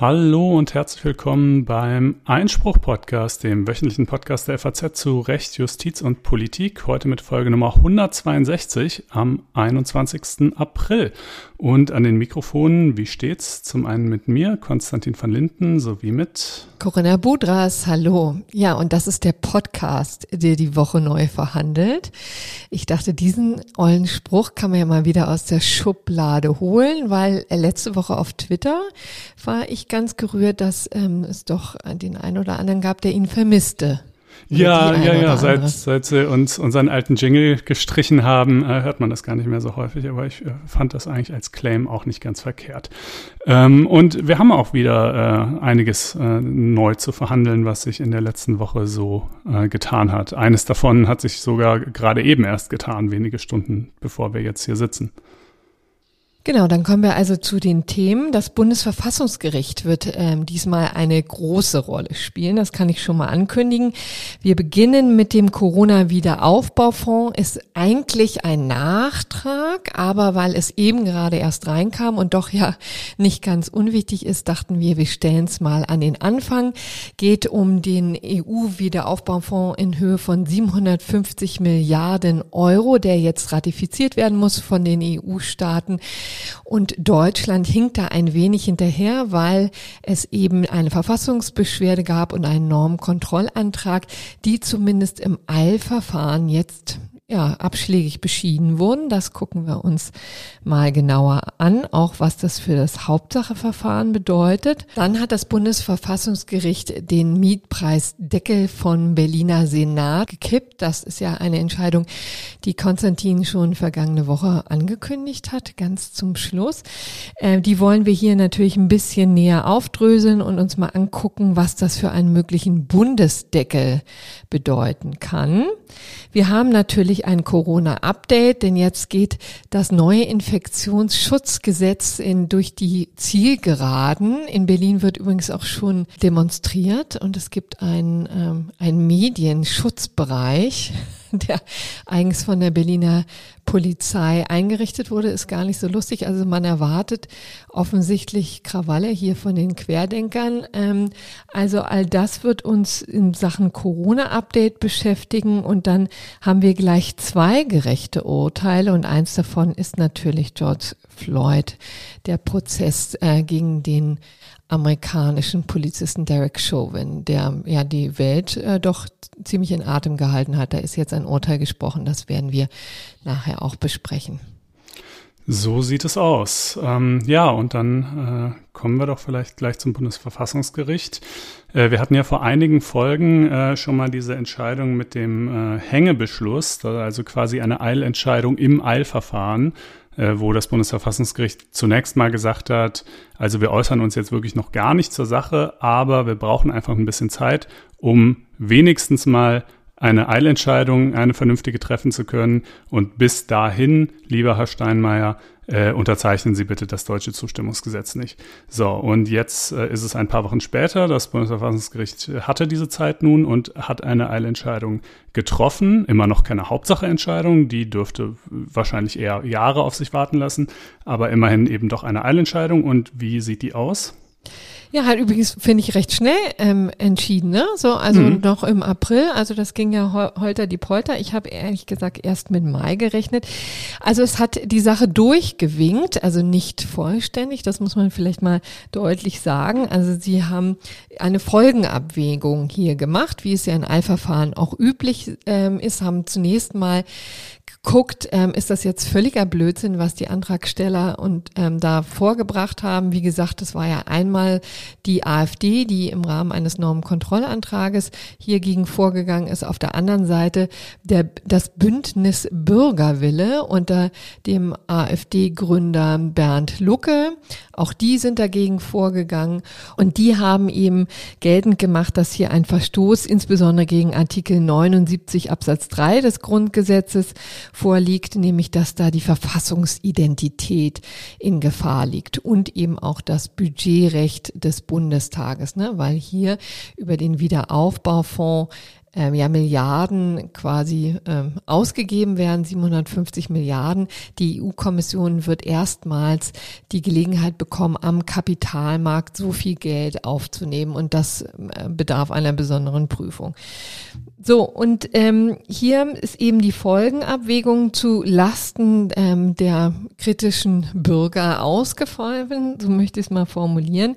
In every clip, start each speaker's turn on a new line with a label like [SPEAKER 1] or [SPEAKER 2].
[SPEAKER 1] Hallo und herzlich willkommen beim Einspruch-Podcast, dem wöchentlichen Podcast der FAZ zu Recht, Justiz und Politik. Heute mit Folge Nummer 162 am 21. April. Und an den Mikrofonen, wie steht's? Zum einen mit mir, Konstantin van Linden, sowie mit
[SPEAKER 2] Corinna Budras. Hallo. Ja, und das ist der Podcast, der die Woche neu verhandelt. Ich dachte, diesen ollen Spruch kann man ja mal wieder aus der Schublade holen, weil letzte Woche auf Twitter war ich ganz gerührt, dass ähm, es doch den einen oder anderen gab, der ihn vermisste.
[SPEAKER 1] Ja, ja, ja. Seit, seit sie uns unseren alten Jingle gestrichen haben, äh, hört man das gar nicht mehr so häufig. Aber ich äh, fand das eigentlich als Claim auch nicht ganz verkehrt. Ähm, und wir haben auch wieder äh, einiges äh, neu zu verhandeln, was sich in der letzten Woche so äh, getan hat. Eines davon hat sich sogar gerade eben erst getan, wenige Stunden bevor wir jetzt hier sitzen.
[SPEAKER 2] Genau, dann kommen wir also zu den Themen. Das Bundesverfassungsgericht wird ähm, diesmal eine große Rolle spielen. Das kann ich schon mal ankündigen. Wir beginnen mit dem Corona-Wiederaufbaufonds. Ist eigentlich ein Nachtrag, aber weil es eben gerade erst reinkam und doch ja nicht ganz unwichtig ist, dachten wir, wir stellen es mal an den Anfang. Geht um den EU-Wiederaufbaufonds in Höhe von 750 Milliarden Euro, der jetzt ratifiziert werden muss von den EU-Staaten. Und Deutschland hinkt da ein wenig hinterher, weil es eben eine Verfassungsbeschwerde gab und einen Normkontrollantrag, die zumindest im Eilverfahren jetzt ja, abschlägig beschieden wurden. Das gucken wir uns mal genauer an, auch was das für das Hauptsacheverfahren bedeutet. Dann hat das Bundesverfassungsgericht den Mietpreisdeckel von Berliner Senat gekippt. Das ist ja eine Entscheidung, die Konstantin schon vergangene Woche angekündigt hat, ganz zum Schluss. Äh, die wollen wir hier natürlich ein bisschen näher aufdröseln und uns mal angucken, was das für einen möglichen Bundesdeckel bedeuten kann. Wir haben natürlich ein Corona-Update, denn jetzt geht das neue Infektionsschutzgesetz in, durch die Zielgeraden. In Berlin wird übrigens auch schon demonstriert und es gibt einen, ähm, einen Medienschutzbereich. der eigens von der Berliner Polizei eingerichtet wurde, ist gar nicht so lustig. Also man erwartet offensichtlich Krawalle hier von den Querdenkern. Ähm, also all das wird uns in Sachen Corona-Update beschäftigen und dann haben wir gleich zwei gerechte Urteile und eins davon ist natürlich George Floyd, der Prozess äh, gegen den amerikanischen Polizisten Derek Chauvin, der ja die Welt äh, doch ziemlich in Atem gehalten hat. Da ist jetzt ein Urteil gesprochen, das werden wir nachher auch besprechen.
[SPEAKER 1] So sieht es aus. Ähm, ja, und dann äh, kommen wir doch vielleicht gleich zum Bundesverfassungsgericht. Äh, wir hatten ja vor einigen Folgen äh, schon mal diese Entscheidung mit dem äh, Hängebeschluss, also quasi eine Eilentscheidung im Eilverfahren wo das Bundesverfassungsgericht zunächst mal gesagt hat, also wir äußern uns jetzt wirklich noch gar nicht zur Sache, aber wir brauchen einfach ein bisschen Zeit, um wenigstens mal eine Eilentscheidung, eine vernünftige treffen zu können. Und bis dahin, lieber Herr Steinmeier, äh, unterzeichnen Sie bitte das deutsche Zustimmungsgesetz nicht. So, und jetzt äh, ist es ein paar Wochen später. Das Bundesverfassungsgericht hatte diese Zeit nun und hat eine Eilentscheidung getroffen. Immer noch keine Hauptsacheentscheidung, die dürfte wahrscheinlich eher Jahre auf sich warten lassen, aber immerhin eben doch eine Eilentscheidung. Und wie sieht die aus?
[SPEAKER 2] Ja, halt übrigens finde ich recht schnell ähm, entschieden, ne? So, also mhm. noch im April, also das ging ja holter die Polter. Ich habe ehrlich gesagt erst mit Mai gerechnet. Also es hat die Sache durchgewinkt, also nicht vollständig, das muss man vielleicht mal deutlich sagen. Also sie haben eine Folgenabwägung hier gemacht, wie es ja in Eilverfahren auch üblich ähm, ist, haben zunächst mal guckt, ähm, ist das jetzt völliger Blödsinn, was die Antragsteller und ähm, da vorgebracht haben. Wie gesagt, das war ja einmal die AfD, die im Rahmen eines Normenkontrollantrages hier gegen vorgegangen ist. Auf der anderen Seite der, das Bündnis Bürgerwille unter dem AfD-Gründer Bernd Lucke. Auch die sind dagegen vorgegangen und die haben eben geltend gemacht, dass hier ein Verstoß insbesondere gegen Artikel 79 Absatz 3 des Grundgesetzes vorliegt, nämlich dass da die Verfassungsidentität in Gefahr liegt und eben auch das Budgetrecht des Bundestages, ne? weil hier über den Wiederaufbaufonds ähm, ja Milliarden quasi ähm, ausgegeben werden, 750 Milliarden. Die EU-Kommission wird erstmals die Gelegenheit bekommen, am Kapitalmarkt so viel Geld aufzunehmen und das äh, bedarf einer besonderen Prüfung. So, und ähm, hier ist eben die Folgenabwägung zu Lasten ähm, der kritischen Bürger ausgefallen, so möchte ich es mal formulieren,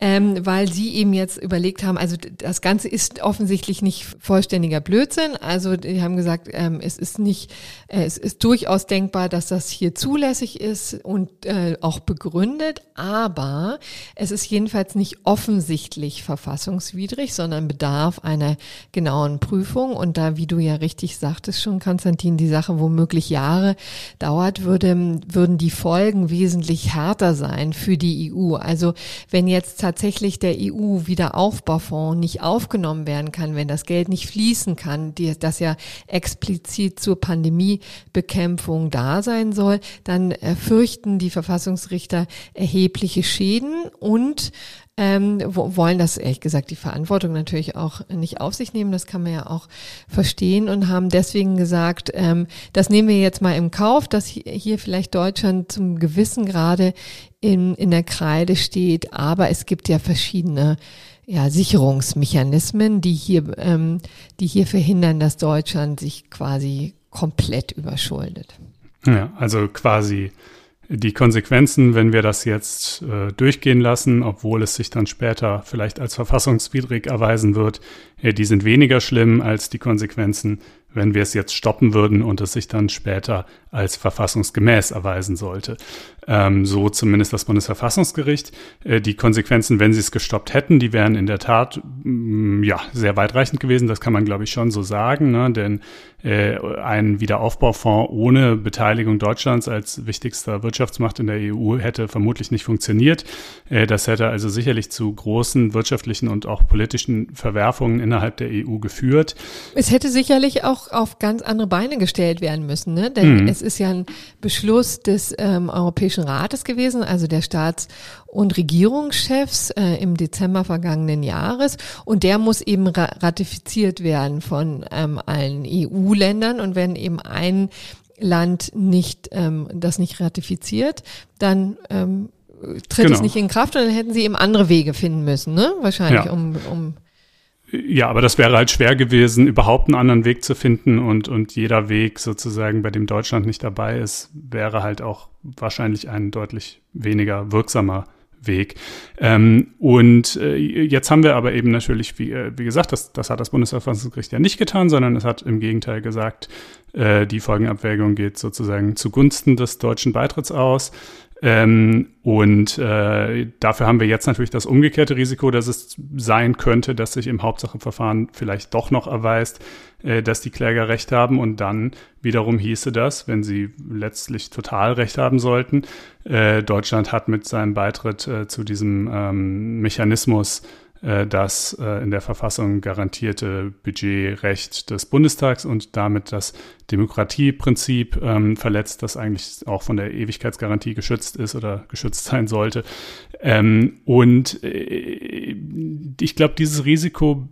[SPEAKER 2] ähm, weil sie eben jetzt überlegt haben, also das Ganze ist offensichtlich nicht vollständiger Blödsinn. Also die haben gesagt, ähm, es ist nicht, äh, es ist durchaus denkbar, dass das hier zulässig ist und äh, auch begründet, aber es ist jedenfalls nicht offensichtlich verfassungswidrig, sondern bedarf einer genauen Prüfung Prüfung und da, wie du ja richtig sagtest schon, Konstantin, die Sache womöglich Jahre dauert, würde, würden die Folgen wesentlich härter sein für die EU. Also wenn jetzt tatsächlich der EU-Wiederaufbaufonds nicht aufgenommen werden kann, wenn das Geld nicht fließen kann, die, das ja explizit zur Pandemiebekämpfung da sein soll, dann fürchten die Verfassungsrichter erhebliche Schäden und ähm, wollen das ehrlich gesagt die Verantwortung natürlich auch nicht auf sich nehmen. Das kann man ja auch verstehen und haben deswegen gesagt, ähm, das nehmen wir jetzt mal im Kauf, dass hier vielleicht Deutschland zum gewissen Grade in, in der Kreide steht. Aber es gibt ja verschiedene ja, Sicherungsmechanismen, die hier, ähm, die hier verhindern, dass Deutschland sich quasi komplett überschuldet.
[SPEAKER 1] Ja, also quasi die Konsequenzen, wenn wir das jetzt äh, durchgehen lassen, obwohl es sich dann später vielleicht als verfassungswidrig erweisen wird, äh, die sind weniger schlimm als die Konsequenzen, wenn wir es jetzt stoppen würden und es sich dann später als verfassungsgemäß erweisen sollte. Ähm, so zumindest das Bundesverfassungsgericht. Äh, die Konsequenzen, wenn sie es gestoppt hätten, die wären in der Tat mh, mm, ja sehr weitreichend gewesen. Das kann man, glaube ich, schon so sagen. Ne? Denn äh, ein Wiederaufbaufonds ohne Beteiligung Deutschlands als wichtigster Wirtschaftsmacht in der EU hätte vermutlich nicht funktioniert. Äh, das hätte also sicherlich zu großen wirtschaftlichen und auch politischen Verwerfungen innerhalb der EU geführt.
[SPEAKER 2] Es hätte sicherlich auch auf ganz andere Beine gestellt werden müssen, ne? denn mhm. es ist ja ein Beschluss des ähm, Europäischen Rates gewesen, also der Staats- und Regierungschefs äh, im Dezember vergangenen Jahres und der muss eben ra ratifiziert werden von ähm, allen EU-Ländern und wenn eben ein Land nicht ähm, das nicht ratifiziert, dann ähm, tritt genau. es nicht in Kraft und dann hätten sie eben andere Wege finden müssen, ne? Wahrscheinlich, ja. um, um
[SPEAKER 1] ja, aber das wäre halt schwer gewesen, überhaupt einen anderen Weg zu finden und, und jeder Weg sozusagen, bei dem Deutschland nicht dabei ist, wäre halt auch wahrscheinlich ein deutlich weniger wirksamer Weg. Ähm, und äh, jetzt haben wir aber eben natürlich, wie, äh, wie gesagt, das, das hat das Bundesverfassungsgericht ja nicht getan, sondern es hat im Gegenteil gesagt, äh, die Folgenabwägung geht sozusagen zugunsten des deutschen Beitritts aus. Ähm, und äh, dafür haben wir jetzt natürlich das umgekehrte Risiko, dass es sein könnte, dass sich im Hauptsacheverfahren vielleicht doch noch erweist, äh, dass die Kläger recht haben. Und dann wiederum hieße das, wenn sie letztlich total recht haben sollten, äh, Deutschland hat mit seinem Beitritt äh, zu diesem ähm, Mechanismus das äh, in der Verfassung garantierte Budgetrecht des Bundestags und damit das Demokratieprinzip ähm, verletzt, das eigentlich auch von der Ewigkeitsgarantie geschützt ist oder geschützt sein sollte. Ähm, und äh, ich glaube, dieses Risiko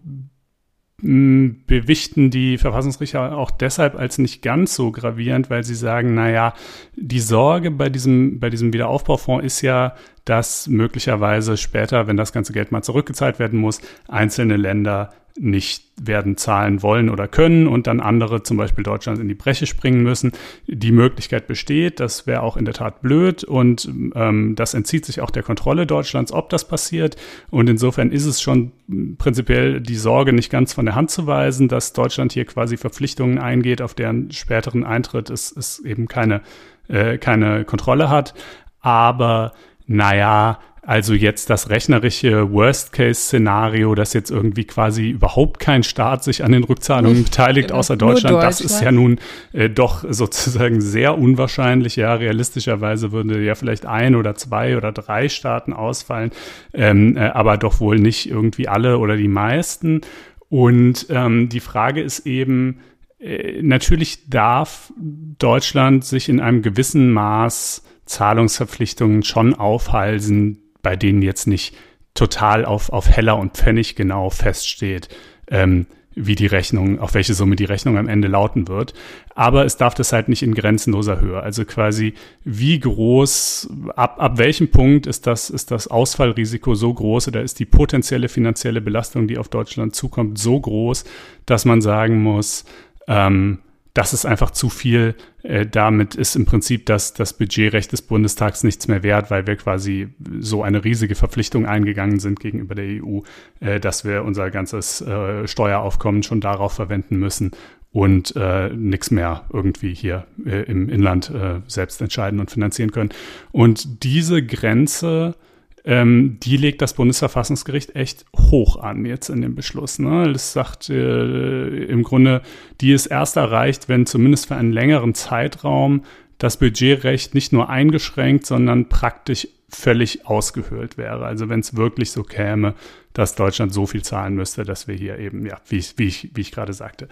[SPEAKER 1] bewichten die Verfassungsrichter auch deshalb als nicht ganz so gravierend, weil sie sagen, na ja, die Sorge bei diesem, bei diesem Wiederaufbaufonds ist ja, dass möglicherweise später, wenn das ganze Geld mal zurückgezahlt werden muss, einzelne Länder nicht werden zahlen wollen oder können und dann andere, zum Beispiel Deutschland, in die Breche springen müssen. Die Möglichkeit besteht, das wäre auch in der Tat blöd und ähm, das entzieht sich auch der Kontrolle Deutschlands, ob das passiert. Und insofern ist es schon prinzipiell die Sorge nicht ganz von der Hand zu weisen, dass Deutschland hier quasi Verpflichtungen eingeht, auf deren späteren Eintritt es, es eben keine, äh, keine Kontrolle hat. Aber naja, also jetzt das rechnerische Worst-Case-Szenario, dass jetzt irgendwie quasi überhaupt kein Staat sich an den Rückzahlungen beteiligt, außer Deutschland, Deutschland, das ist ja nun äh, doch sozusagen sehr unwahrscheinlich. Ja, realistischerweise würde ja vielleicht ein oder zwei oder drei Staaten ausfallen, ähm, äh, aber doch wohl nicht irgendwie alle oder die meisten. Und ähm, die Frage ist eben, äh, natürlich darf Deutschland sich in einem gewissen Maß Zahlungsverpflichtungen schon aufhalsen, bei denen jetzt nicht total auf, auf Heller und Pfennig genau feststeht, ähm, wie die Rechnung, auf welche Summe die Rechnung am Ende lauten wird. Aber es darf das halt nicht in grenzenloser Höhe. Also quasi, wie groß, ab, ab welchem Punkt ist das, ist das Ausfallrisiko so groß oder ist die potenzielle finanzielle Belastung, die auf Deutschland zukommt, so groß, dass man sagen muss, ähm, das ist einfach zu viel. Äh, damit ist im Prinzip das, das Budgetrecht des Bundestags nichts mehr wert, weil wir quasi so eine riesige Verpflichtung eingegangen sind gegenüber der EU, äh, dass wir unser ganzes äh, Steueraufkommen schon darauf verwenden müssen und äh, nichts mehr irgendwie hier äh, im Inland äh, selbst entscheiden und finanzieren können. Und diese Grenze ähm, die legt das Bundesverfassungsgericht echt hoch an jetzt in dem Beschluss. Ne? Das sagt äh, im Grunde, die ist erst erreicht, wenn zumindest für einen längeren Zeitraum das Budgetrecht nicht nur eingeschränkt, sondern praktisch völlig ausgehöhlt wäre. Also wenn es wirklich so käme, dass Deutschland so viel zahlen müsste, dass wir hier eben, ja, wie ich, wie ich, wie ich gerade sagte,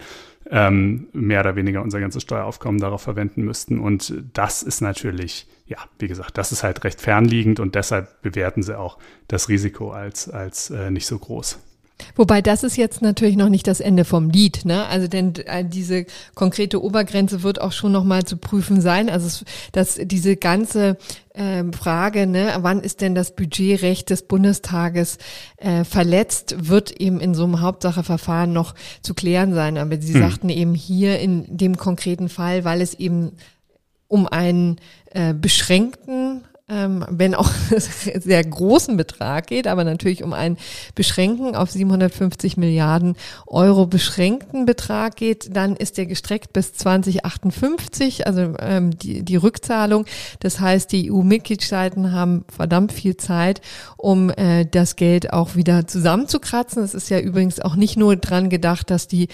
[SPEAKER 1] ähm, mehr oder weniger unser ganzes Steueraufkommen darauf verwenden müssten. Und das ist natürlich, ja, wie gesagt, das ist halt recht fernliegend und deshalb bewerten sie auch das Risiko als, als äh, nicht so groß.
[SPEAKER 2] Wobei das ist jetzt natürlich noch nicht das Ende vom Lied, ne? Also denn äh, diese konkrete Obergrenze wird auch schon noch mal zu prüfen sein. Also es, dass diese ganze äh, Frage, ne, wann ist denn das Budgetrecht des Bundestages äh, verletzt, wird eben in so einem Hauptsacheverfahren noch zu klären sein. Aber Sie hm. sagten eben hier in dem konkreten Fall, weil es eben um einen äh, beschränkten ähm, wenn auch sehr großen Betrag geht, aber natürlich um einen beschränken auf 750 Milliarden Euro beschränkten Betrag geht, dann ist der gestreckt bis 2058, also ähm, die, die Rückzahlung. Das heißt, die EU-Mitgliedstaaten haben verdammt viel Zeit, um äh, das Geld auch wieder zusammenzukratzen. Es ist ja übrigens auch nicht nur dran gedacht, dass die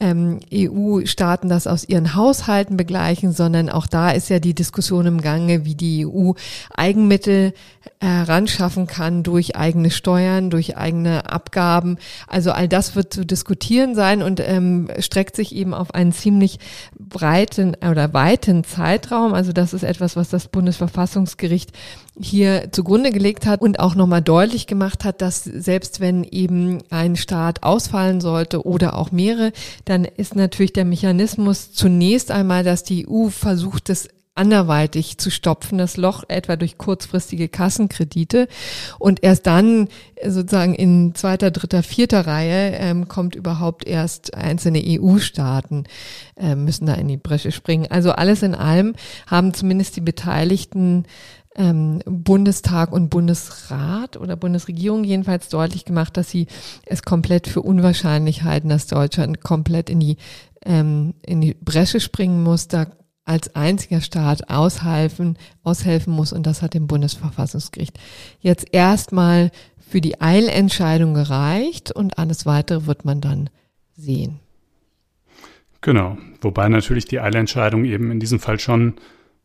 [SPEAKER 2] ähm, EU-Staaten das aus ihren Haushalten begleichen, sondern auch da ist ja die Diskussion im Gange, wie die EU Eigenmittel heranschaffen kann durch eigene Steuern, durch eigene Abgaben. Also all das wird zu diskutieren sein und ähm, streckt sich eben auf einen ziemlich breiten oder weiten Zeitraum. Also das ist etwas, was das Bundesverfassungsgericht hier zugrunde gelegt hat und auch nochmal deutlich gemacht hat, dass selbst wenn eben ein Staat ausfallen sollte oder auch mehrere, dann ist natürlich der Mechanismus zunächst einmal, dass die EU versucht, es anderweitig zu stopfen, das Loch etwa durch kurzfristige Kassenkredite. Und erst dann sozusagen in zweiter, dritter, vierter Reihe ähm, kommt überhaupt erst einzelne EU-Staaten äh, müssen da in die Bresche springen. Also alles in allem haben zumindest die Beteiligten ähm, Bundestag und Bundesrat oder Bundesregierung jedenfalls deutlich gemacht, dass sie es komplett für unwahrscheinlich halten, dass Deutschland komplett in die ähm, in die Bresche springen muss. Da als einziger Staat aushelfen, aushelfen muss. Und das hat dem Bundesverfassungsgericht jetzt erstmal für die Eilentscheidung gereicht und alles weitere wird man dann sehen.
[SPEAKER 1] Genau, wobei natürlich die Eilentscheidung eben in diesem Fall schon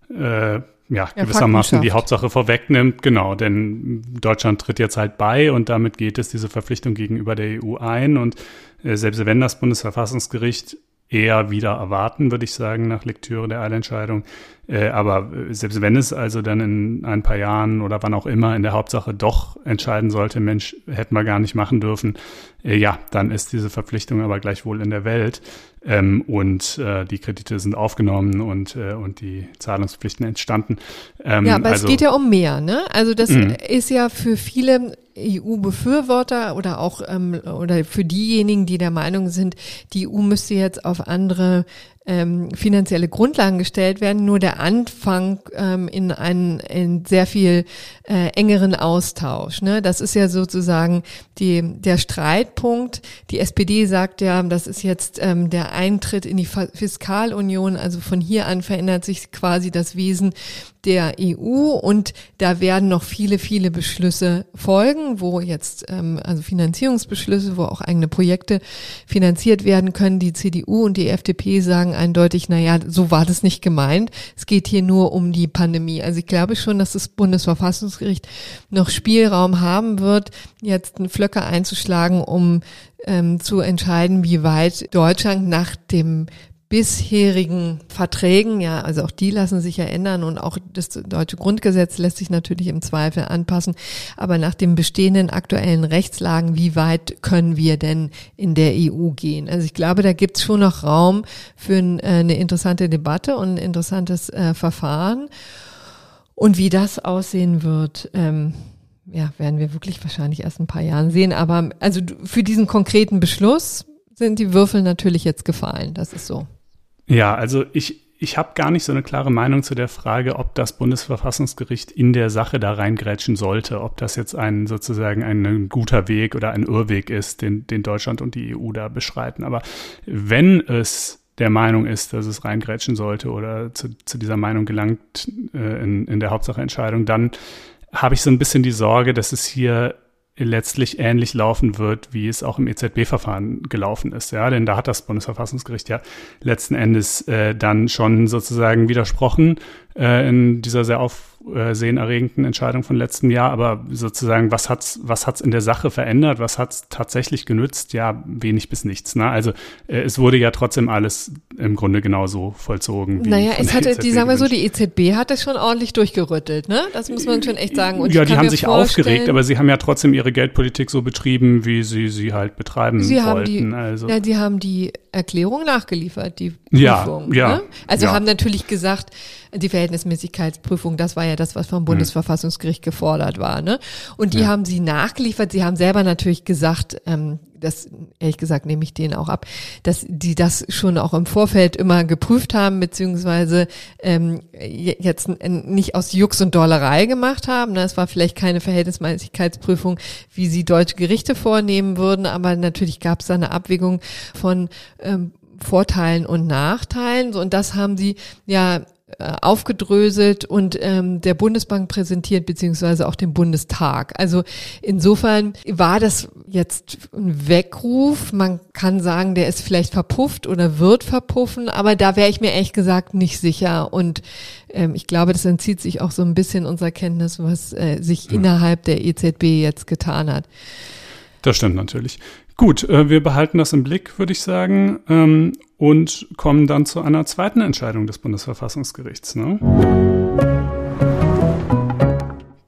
[SPEAKER 1] äh, ja, gewissermaßen die Hauptsache vorwegnimmt. Genau, denn Deutschland tritt jetzt halt bei und damit geht es diese Verpflichtung gegenüber der EU ein. Und äh, selbst wenn das Bundesverfassungsgericht eher wieder erwarten, würde ich sagen, nach Lektüre der Eilentscheidung. Äh, aber selbst wenn es also dann in ein paar Jahren oder wann auch immer in der Hauptsache doch entscheiden sollte, Mensch, hätten wir gar nicht machen dürfen, äh, ja, dann ist diese Verpflichtung aber gleichwohl in der Welt. Ähm, und äh, die Kredite sind aufgenommen und, äh, und die Zahlungspflichten entstanden.
[SPEAKER 2] Ähm, ja, aber also, es geht ja um mehr, ne? Also das mh. ist ja für viele EU-Befürworter oder auch ähm, oder für diejenigen, die der Meinung sind, die EU müsste jetzt auf andere ähm, finanzielle Grundlagen gestellt werden, nur der Anfang ähm, in einen in sehr viel äh, engeren Austausch. Ne? Das ist ja sozusagen die, der Streitpunkt. Die SPD sagt ja, das ist jetzt ähm, der Eintritt in die Fiskalunion. Also von hier an verändert sich quasi das Wesen der EU und da werden noch viele, viele Beschlüsse folgen, wo jetzt ähm, also Finanzierungsbeschlüsse, wo auch eigene Projekte finanziert werden können. Die CDU und die FDP sagen eindeutig, na ja, so war das nicht gemeint. Es geht hier nur um die Pandemie. Also ich glaube schon, dass das Bundesverfassungsgericht noch Spielraum haben wird, jetzt einen Flöcker einzuschlagen, um ähm, zu entscheiden, wie weit Deutschland nach dem bisherigen Verträgen, ja, also auch die lassen sich ja ändern und auch das deutsche Grundgesetz lässt sich natürlich im Zweifel anpassen. Aber nach den bestehenden aktuellen Rechtslagen, wie weit können wir denn in der EU gehen? Also ich glaube, da gibt es schon noch Raum für äh, eine interessante Debatte und ein interessantes äh, Verfahren. Und wie das aussehen wird, ähm, ja, werden wir wirklich wahrscheinlich erst ein paar Jahren sehen. Aber also für diesen konkreten Beschluss sind die Würfel natürlich jetzt gefallen. Das ist so.
[SPEAKER 1] Ja, also ich, ich habe gar nicht so eine klare Meinung zu der Frage, ob das Bundesverfassungsgericht in der Sache da reingrätschen sollte, ob das jetzt ein sozusagen ein guter Weg oder ein Irrweg ist, den, den Deutschland und die EU da beschreiten. Aber wenn es der Meinung ist, dass es reingrätschen sollte oder zu, zu dieser Meinung gelangt äh, in, in der Hauptsacheentscheidung, dann habe ich so ein bisschen die Sorge, dass es hier letztlich ähnlich laufen wird, wie es auch im EZB-Verfahren gelaufen ist. Ja, denn da hat das Bundesverfassungsgericht ja letzten Endes äh, dann schon sozusagen widersprochen äh, in dieser sehr aufsehenerregenden Entscheidung von letztem Jahr. Aber sozusagen, was hat's, was hat's in der Sache verändert? Was hat's tatsächlich genützt? Ja, wenig bis nichts. Ne? Also äh, es wurde ja trotzdem alles im Grunde genauso vollzogen.
[SPEAKER 2] Wie naja, es hatte, die sagen wir so, die EZB hat es schon ordentlich durchgerüttelt. Ne? Das muss man schon echt sagen.
[SPEAKER 1] Und ja, die haben sich aufgeregt, aber sie haben ja trotzdem ihre Geldpolitik so betrieben, wie sie sie halt betreiben
[SPEAKER 2] sie
[SPEAKER 1] wollten.
[SPEAKER 2] Haben die, also. Ja, die haben die Erklärung nachgeliefert, die Prüfung. Ja, ja. Ne? Also ja. haben natürlich gesagt, die Verhältnismäßigkeitsprüfung, das war ja das, was vom hm. Bundesverfassungsgericht gefordert war. Ne? Und die ja. haben sie nachgeliefert. Sie haben selber natürlich gesagt, ähm, das ehrlich gesagt nehme ich denen auch ab, dass die das schon auch im Vorfeld immer geprüft haben, beziehungsweise ähm, jetzt nicht aus Jux und Dollerei gemacht haben. Das war vielleicht keine Verhältnismäßigkeitsprüfung, wie sie deutsche Gerichte vornehmen würden, aber natürlich gab es da eine Abwägung von ähm, Vorteilen und Nachteilen. Und das haben sie ja aufgedröselt und ähm, der Bundesbank präsentiert, beziehungsweise auch dem Bundestag. Also insofern war das jetzt ein Weckruf. Man kann sagen, der ist vielleicht verpufft oder wird verpuffen, aber da wäre ich mir ehrlich gesagt nicht sicher. Und ähm, ich glaube, das entzieht sich auch so ein bisschen unserer Kenntnis, was äh, sich ja. innerhalb der EZB jetzt getan hat.
[SPEAKER 1] Das stimmt natürlich. Gut, äh, wir behalten das im Blick, würde ich sagen, ähm, und kommen dann zu einer zweiten Entscheidung des Bundesverfassungsgerichts. Ne?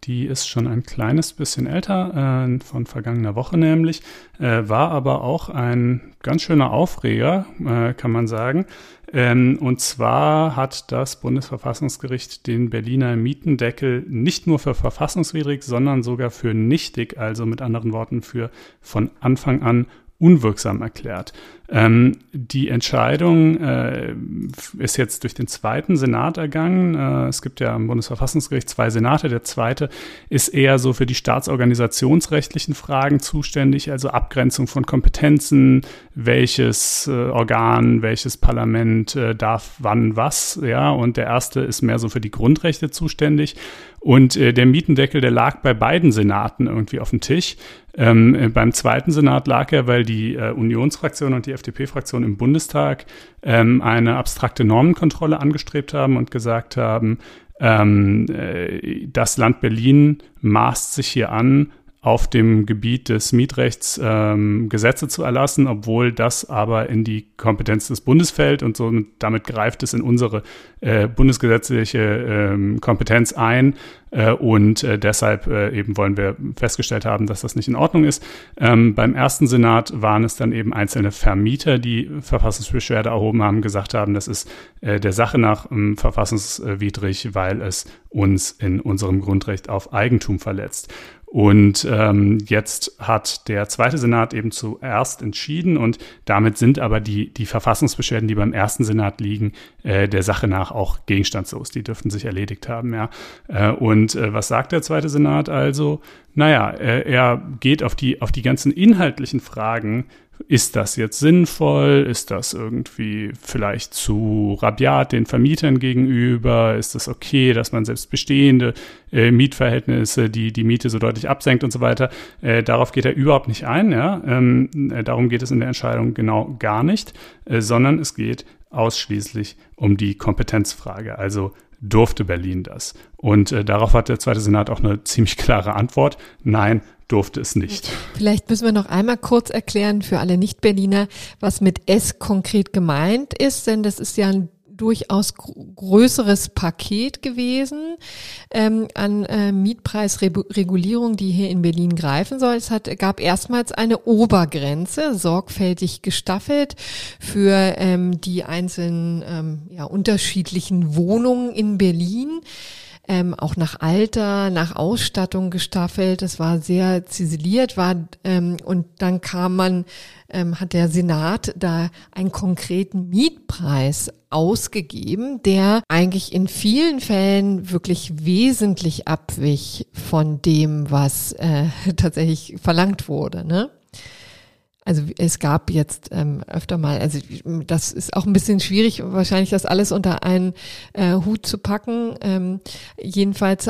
[SPEAKER 1] Die ist schon ein kleines bisschen älter, äh, von vergangener Woche nämlich, äh, war aber auch ein ganz schöner Aufreger, äh, kann man sagen. Ähm, und zwar hat das Bundesverfassungsgericht den Berliner Mietendeckel nicht nur für verfassungswidrig, sondern sogar für nichtig, also mit anderen Worten für von Anfang an unwirksam erklärt. Ähm, die Entscheidung äh, ist jetzt durch den zweiten Senat ergangen. Äh, es gibt ja im Bundesverfassungsgericht zwei Senate. Der zweite ist eher so für die staatsorganisationsrechtlichen Fragen zuständig, also Abgrenzung von Kompetenzen, welches äh, Organ, welches Parlament äh, darf wann was, ja. Und der erste ist mehr so für die Grundrechte zuständig. Und äh, der Mietendeckel, der lag bei beiden Senaten irgendwie auf dem Tisch. Ähm, äh, beim zweiten Senat lag er, weil die äh, Unionsfraktion und die FDP-Fraktion im Bundestag ähm, eine abstrakte Normenkontrolle angestrebt haben und gesagt haben, ähm, äh, das Land Berlin maßt sich hier an, auf dem Gebiet des Mietrechts ähm, Gesetze zu erlassen, obwohl das aber in die Kompetenz des Bundes fällt und so damit greift es in unsere äh, bundesgesetzliche ähm, Kompetenz ein äh, und äh, deshalb äh, eben wollen wir festgestellt haben, dass das nicht in Ordnung ist. Ähm, beim ersten Senat waren es dann eben einzelne Vermieter, die Verfassungsbeschwerde erhoben haben, gesagt haben, das ist äh, der Sache nach ähm, verfassungswidrig, weil es uns in unserem Grundrecht auf Eigentum verletzt. Und ähm, jetzt hat der zweite Senat eben zuerst entschieden und damit sind aber die, die Verfassungsbeschwerden, die beim ersten Senat liegen, äh, der Sache nach auch gegenstandslos. Die dürften sich erledigt haben, ja. Äh, und äh, was sagt der zweite Senat also? Naja, äh, er geht auf die, auf die ganzen inhaltlichen Fragen ist das jetzt sinnvoll? Ist das irgendwie vielleicht zu rabiat den Vermietern gegenüber? Ist das okay, dass man selbst bestehende äh, Mietverhältnisse, die die Miete so deutlich absenkt und so weiter? Äh, darauf geht er überhaupt nicht ein. Ja? Ähm, äh, darum geht es in der Entscheidung genau gar nicht, äh, sondern es geht ausschließlich um die Kompetenzfrage. Also durfte Berlin das? Und äh, darauf hat der zweite Senat auch eine ziemlich klare Antwort. Nein, durfte es nicht.
[SPEAKER 2] Vielleicht müssen wir noch einmal kurz erklären für alle Nicht-Berliner, was mit S konkret gemeint ist, denn das ist ja ein durchaus größeres Paket gewesen ähm, an äh, Mietpreisregulierung, die hier in Berlin greifen soll. Es hat, gab erstmals eine Obergrenze, sorgfältig gestaffelt für ähm, die einzelnen ähm, ja, unterschiedlichen Wohnungen in Berlin ähm, auch nach Alter, nach Ausstattung gestaffelt. Das war sehr ziseliert, war ähm, und dann kam man, ähm, hat der Senat da einen konkreten Mietpreis ausgegeben, der eigentlich in vielen Fällen wirklich wesentlich abwich von dem, was äh, tatsächlich verlangt wurde. Ne? Also es gab jetzt ähm, öfter mal, also das ist auch ein bisschen schwierig, wahrscheinlich das alles unter einen äh, Hut zu packen. Ähm, jedenfalls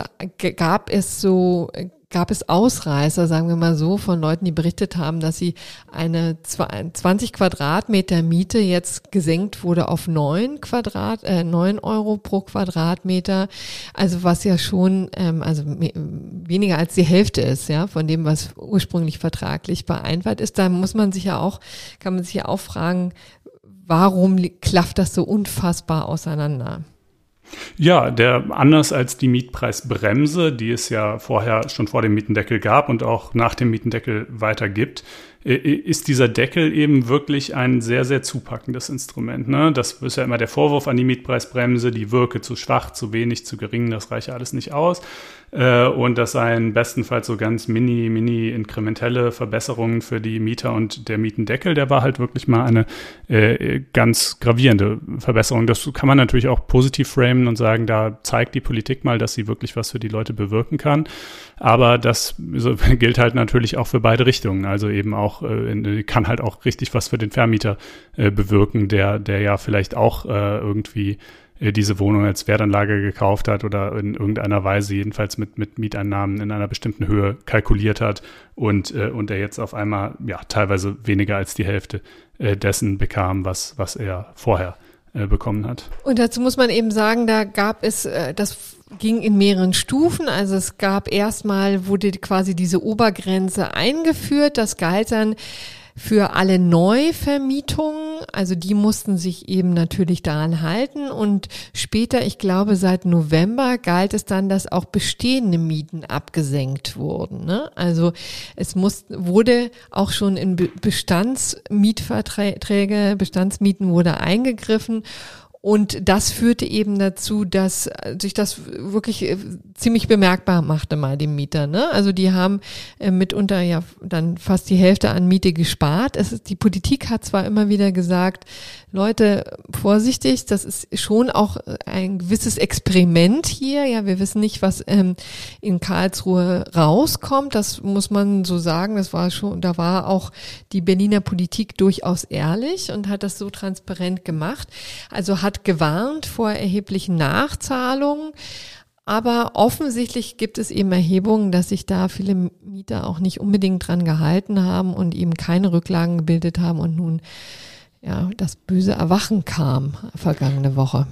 [SPEAKER 2] gab es so gab es Ausreißer, sagen wir mal so, von Leuten, die berichtet haben, dass sie eine 20 Quadratmeter Miete jetzt gesenkt wurde auf 9 Quadrat, äh, 9 Euro pro Quadratmeter. Also was ja schon, ähm, also weniger als die Hälfte ist, ja, von dem, was ursprünglich vertraglich vereinbart ist. Da muss man sich ja auch, kann man sich ja auch fragen, warum klafft das so unfassbar auseinander?
[SPEAKER 1] Ja, der anders als die Mietpreisbremse, die es ja vorher schon vor dem Mietendeckel gab und auch nach dem Mietendeckel weiter gibt, ist dieser Deckel eben wirklich ein sehr, sehr zupackendes Instrument. Ne? Das ist ja immer der Vorwurf an die Mietpreisbremse, die wirke zu schwach, zu wenig, zu gering, das reiche alles nicht aus. Äh, und das seien bestenfalls so ganz mini, mini inkrementelle Verbesserungen für die Mieter und der Mietendeckel, der war halt wirklich mal eine äh, ganz gravierende Verbesserung. Das kann man natürlich auch positiv framen und sagen, da zeigt die Politik mal, dass sie wirklich was für die Leute bewirken kann. Aber das gilt halt natürlich auch für beide Richtungen. Also eben auch, äh, kann halt auch richtig was für den Vermieter äh, bewirken, der, der ja vielleicht auch äh, irgendwie äh, diese Wohnung als Wertanlage gekauft hat oder in irgendeiner Weise jedenfalls mit, mit Mieteinnahmen in einer bestimmten Höhe kalkuliert hat und, äh, und er jetzt auf einmal ja teilweise weniger als die Hälfte äh, dessen bekam, was, was er vorher äh, bekommen hat.
[SPEAKER 2] Und dazu muss man eben sagen, da gab es, äh, das ging in mehreren Stufen. Also es gab erstmal, wurde quasi diese Obergrenze eingeführt. Das galt dann für alle Neuvermietungen, also die mussten sich eben natürlich daran halten und später, ich glaube seit November, galt es dann, dass auch bestehende Mieten abgesenkt wurden. Ne? Also es muss, wurde auch schon in Bestandsmietverträge, Bestandsmieten wurde eingegriffen und das führte eben dazu, dass sich das wirklich äh, ziemlich bemerkbar machte mal dem Mieter. Ne? Also die haben äh, mitunter ja dann fast die Hälfte an Miete gespart. Es ist, die Politik hat zwar immer wieder gesagt, Leute, vorsichtig, das ist schon auch ein gewisses Experiment hier. Ja, wir wissen nicht, was ähm, in Karlsruhe rauskommt. Das muss man so sagen. Das war schon, da war auch die Berliner Politik durchaus ehrlich und hat das so transparent gemacht. Also hat gewarnt vor erheblichen Nachzahlungen. Aber offensichtlich gibt es eben Erhebungen, dass sich da viele Mieter auch nicht unbedingt dran gehalten haben und eben keine Rücklagen gebildet haben und nun ja, das böse Erwachen kam vergangene Woche.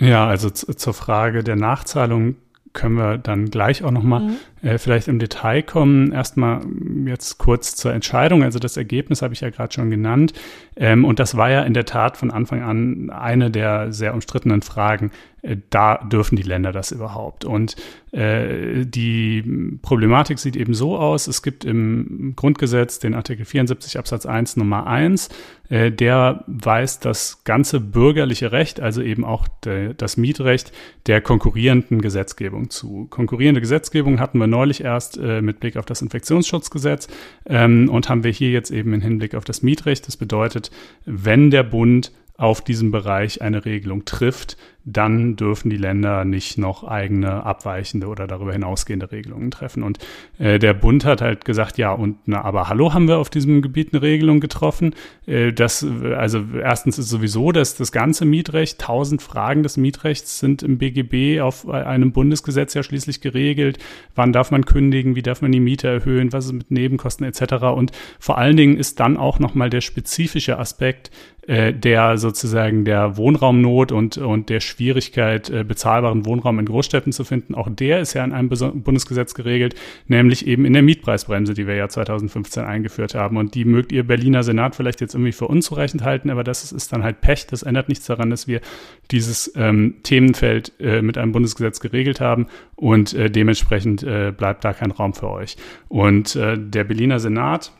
[SPEAKER 1] Ja, also zur Frage der Nachzahlung können wir dann gleich auch nochmal mhm. Äh, vielleicht im Detail kommen. Erstmal jetzt kurz zur Entscheidung. Also das Ergebnis habe ich ja gerade schon genannt. Ähm, und das war ja in der Tat von Anfang an eine der sehr umstrittenen Fragen. Äh, da dürfen die Länder das überhaupt? Und äh, die Problematik sieht eben so aus, es gibt im Grundgesetz den Artikel 74 Absatz 1 Nummer 1, äh, der weist das ganze bürgerliche Recht, also eben auch de, das Mietrecht der konkurrierenden Gesetzgebung zu. Konkurrierende Gesetzgebung hatten wir neulich erst äh, mit Blick auf das Infektionsschutzgesetz ähm, und haben wir hier jetzt eben im Hinblick auf das Mietrecht. Das bedeutet, wenn der Bund auf diesem Bereich eine Regelung trifft, dann dürfen die Länder nicht noch eigene abweichende oder darüber hinausgehende Regelungen treffen. Und äh, der Bund hat halt gesagt, ja, und na, aber hallo, haben wir auf diesem Gebiet eine Regelung getroffen. Äh, das, also erstens ist sowieso, dass das ganze Mietrecht, tausend Fragen des Mietrechts sind im BGB auf einem Bundesgesetz ja schließlich geregelt. Wann darf man kündigen? Wie darf man die Miete erhöhen? Was ist mit Nebenkosten etc.? Und vor allen Dingen ist dann auch nochmal der spezifische Aspekt, äh, der sozusagen der Wohnraumnot und, und der Schwierigkeit, äh, bezahlbaren Wohnraum in Großstädten zu finden. Auch der ist ja in einem Bundesgesetz geregelt, nämlich eben in der Mietpreisbremse, die wir ja 2015 eingeführt haben. Und die mögt ihr Berliner Senat vielleicht jetzt irgendwie für unzureichend halten, aber das ist dann halt Pech. Das ändert nichts daran, dass wir dieses ähm, Themenfeld äh, mit einem Bundesgesetz geregelt haben und äh, dementsprechend äh, bleibt da kein Raum für euch. Und äh, der Berliner Senat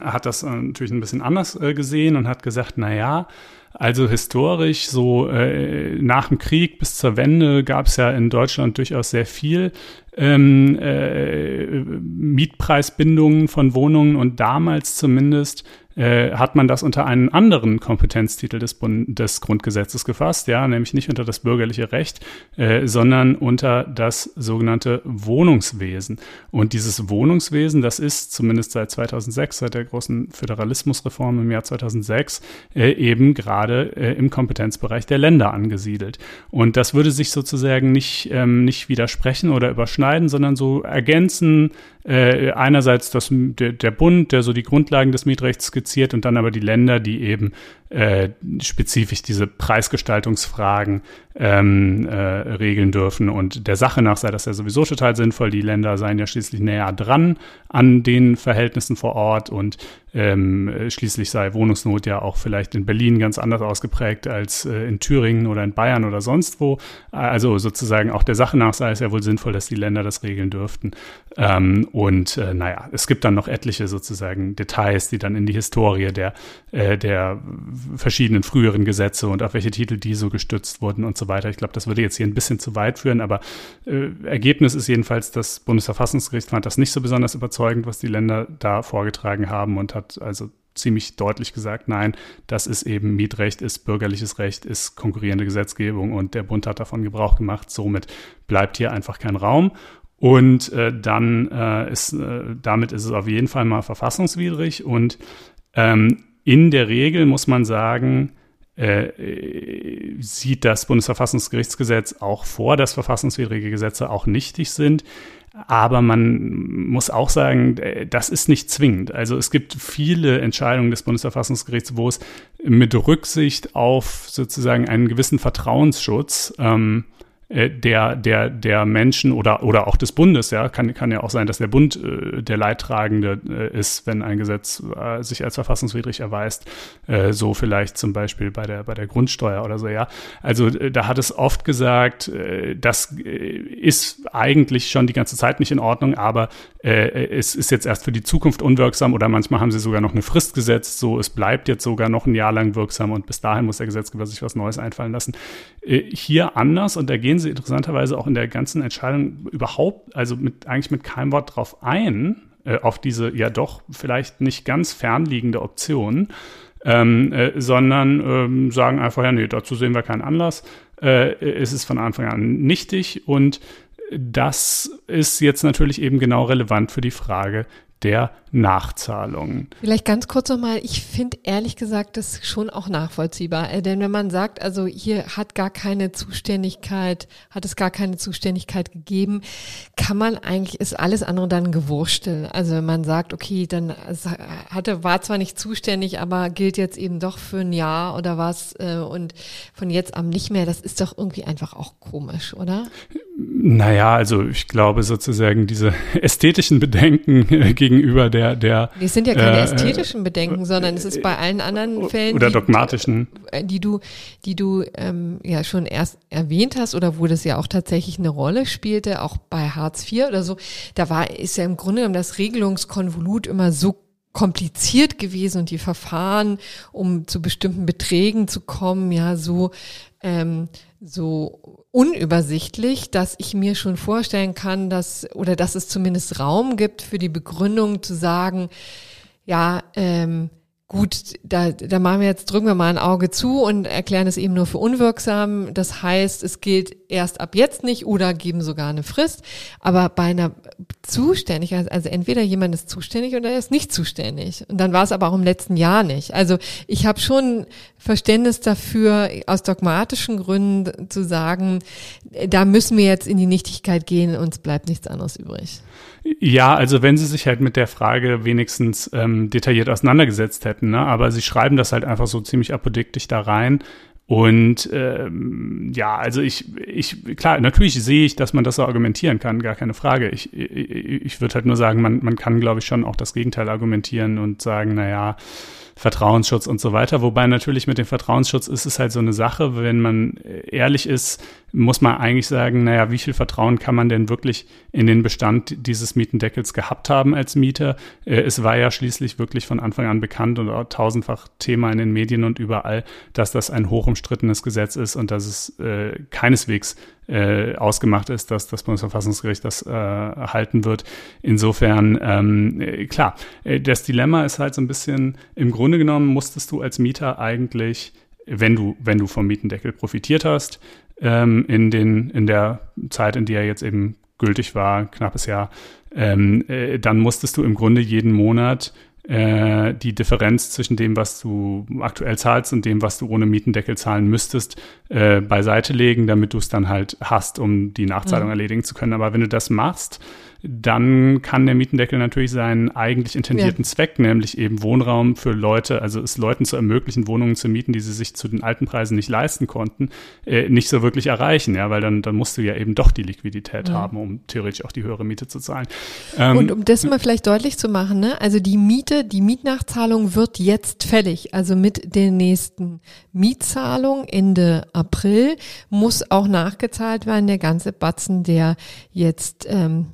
[SPEAKER 1] hat das äh, natürlich ein bisschen anders gesehen und hat gesagt, na ja, also historisch, so äh, nach dem Krieg bis zur Wende gab es ja in Deutschland durchaus sehr viel ähm, äh, Mietpreisbindungen von Wohnungen und damals zumindest äh, hat man das unter einen anderen Kompetenztitel des, Bund des Grundgesetzes gefasst, ja, nämlich nicht unter das bürgerliche Recht, äh, sondern unter das sogenannte Wohnungswesen. Und dieses Wohnungswesen, das ist zumindest seit 2006, seit der großen Föderalismusreform im Jahr 2006, äh, eben gerade äh, im Kompetenzbereich der Länder angesiedelt. Und das würde sich sozusagen nicht, ähm, nicht widersprechen oder überschneiden, sondern so ergänzen, äh, einerseits das, der, der Bund, der so die Grundlagen des Mietrechts skizziert und dann aber die Länder, die eben äh, spezifisch diese Preisgestaltungsfragen ähm, äh, regeln dürfen. Und der Sache nach sei das ja sowieso total sinnvoll. Die Länder seien ja schließlich näher dran an den Verhältnissen vor Ort und ähm, schließlich sei Wohnungsnot ja auch vielleicht in Berlin ganz anders ausgeprägt als äh, in Thüringen oder in Bayern oder sonst wo. Also sozusagen auch der Sache nach sei es ja wohl sinnvoll, dass die Länder das regeln dürften. Ähm, und äh, naja, es gibt dann noch etliche sozusagen Details, die dann in die Historie der, äh, der verschiedenen früheren Gesetze und auf welche Titel die so gestützt wurden und so weiter. Ich glaube, das würde jetzt hier ein bisschen zu weit führen, aber äh, Ergebnis ist jedenfalls, das Bundesverfassungsgericht fand das nicht so besonders überzeugend, was die Länder da vorgetragen haben und hat also ziemlich deutlich gesagt, nein, das ist eben Mietrecht, ist bürgerliches Recht, ist konkurrierende Gesetzgebung und der Bund hat davon Gebrauch gemacht. Somit bleibt hier einfach kein Raum. Und äh, dann äh, ist, äh, damit ist es auf jeden Fall mal verfassungswidrig und ähm, in der Regel muss man sagen, äh, sieht das Bundesverfassungsgerichtsgesetz auch vor, dass verfassungswidrige Gesetze auch nichtig sind. Aber man muss auch sagen, äh, das ist nicht zwingend. Also es gibt viele Entscheidungen des Bundesverfassungsgerichts, wo es mit Rücksicht auf sozusagen einen gewissen Vertrauensschutz ähm, äh, der, der, der Menschen oder, oder auch des Bundes, ja, kann, kann ja auch sein, dass der Bund äh, der Leidtragende äh, ist, wenn ein Gesetz äh, sich als verfassungswidrig erweist, äh, so vielleicht zum Beispiel bei der, bei der Grundsteuer oder so, ja. Also da hat es oft gesagt, das ist eigentlich schon die ganze Zeit nicht in Ordnung, aber äh, es ist jetzt erst für die Zukunft unwirksam oder manchmal haben sie sogar noch eine Frist gesetzt, so es bleibt jetzt sogar noch ein Jahr lang wirksam und bis dahin muss der Gesetzgeber sich was Neues einfallen lassen. Äh, hier anders und da gehen sie interessanterweise auch in der ganzen Entscheidung überhaupt, also mit, eigentlich mit keinem Wort drauf ein, äh, auf diese ja doch vielleicht nicht ganz fernliegende Option, ähm, äh, sondern ähm, sagen einfach, ja, nee, dazu sehen wir keinen Anlass. Äh, es ist von Anfang an nichtig und das ist jetzt natürlich eben genau relevant für die Frage, der Nachzahlungen.
[SPEAKER 2] Vielleicht ganz kurz nochmal, ich finde ehrlich gesagt das schon auch nachvollziehbar. Äh, denn wenn man sagt, also hier hat gar keine Zuständigkeit, hat es gar keine Zuständigkeit gegeben, kann man eigentlich, ist alles andere dann gewurschtelt. Also wenn man sagt, okay, dann hatte, war zwar nicht zuständig, aber gilt jetzt eben doch für ein Jahr oder was äh, und von jetzt an nicht mehr, das ist doch irgendwie einfach auch komisch, oder?
[SPEAKER 1] Naja, also ich glaube sozusagen diese ästhetischen Bedenken äh, gegenüber der, der.
[SPEAKER 2] Es sind ja keine äh, ästhetischen Bedenken, sondern es ist bei allen anderen Fällen.
[SPEAKER 1] Oder dogmatischen.
[SPEAKER 2] Die, äh, die du, die du ähm, ja schon erst erwähnt hast oder wo das ja auch tatsächlich eine Rolle spielte, auch bei Hartz IV oder so, da war, ist ja im Grunde genommen das Regelungskonvolut immer so kompliziert gewesen und die Verfahren, um zu bestimmten Beträgen zu kommen, ja, so, ähm, so unübersichtlich, dass ich mir schon vorstellen kann, dass oder dass es zumindest Raum gibt für die Begründung zu sagen, ja, ähm, gut, da, da machen wir jetzt, drücken wir mal ein Auge zu und erklären es eben nur für unwirksam. Das heißt, es gilt erst ab jetzt nicht oder geben sogar eine Frist. Aber bei einer Zuständigkeit, also entweder jemand ist zuständig oder er ist nicht zuständig. Und dann war es aber auch im letzten Jahr nicht. Also ich habe schon Verständnis dafür, aus dogmatischen Gründen zu sagen, da müssen wir jetzt in die Nichtigkeit gehen, uns bleibt nichts anderes übrig.
[SPEAKER 1] Ja, also wenn sie sich halt mit der Frage wenigstens ähm, detailliert auseinandergesetzt hätten, ne? aber sie schreiben das halt einfach so ziemlich apodiktisch da rein Und ähm, ja, also ich, ich, klar, natürlich sehe ich, dass man das so argumentieren kann, gar keine Frage. Ich, ich, ich würde halt nur sagen, man, man kann, glaube ich, schon auch das Gegenteil argumentieren und sagen, na ja, Vertrauensschutz und so weiter. Wobei natürlich mit dem Vertrauensschutz ist es halt so eine Sache, wenn man ehrlich ist, muss man eigentlich sagen, naja, wie viel Vertrauen kann man denn wirklich in den Bestand dieses Mietendeckels gehabt haben als Mieter? Äh, es war ja schließlich wirklich von Anfang an bekannt und auch tausendfach Thema in den Medien und überall, dass das ein hoch umstrittenes Gesetz ist und dass es äh, keineswegs äh, ausgemacht ist, dass das Bundesverfassungsgericht das äh, erhalten wird. Insofern, ähm, äh, klar, äh, das Dilemma ist halt so ein bisschen, im Grunde genommen musstest du als Mieter eigentlich, wenn du, wenn du vom Mietendeckel profitiert hast, ähm, in, den, in der Zeit, in der er jetzt eben gültig war, knappes Jahr, ähm, äh, dann musstest du im Grunde jeden Monat äh, die Differenz zwischen dem, was du aktuell zahlst und dem, was du ohne Mietendeckel zahlen müsstest, äh, beiseite legen, damit du es dann halt hast, um die Nachzahlung mhm. erledigen zu können. Aber wenn du das machst, dann kann der Mietendeckel natürlich seinen eigentlich intendierten ja. Zweck, nämlich eben Wohnraum für Leute, also es Leuten zu ermöglichen, Wohnungen zu mieten, die sie sich zu den alten Preisen nicht leisten konnten, äh, nicht so wirklich erreichen, ja, weil dann, dann musst du ja eben doch die Liquidität ja. haben, um theoretisch auch die höhere Miete zu zahlen.
[SPEAKER 2] Ähm, Und um das mal vielleicht deutlich zu machen, ne, also die Miete, die Mietnachzahlung wird jetzt fällig, also mit der nächsten Mietzahlung Ende April muss auch nachgezahlt werden, der ganze Batzen, der jetzt ähm,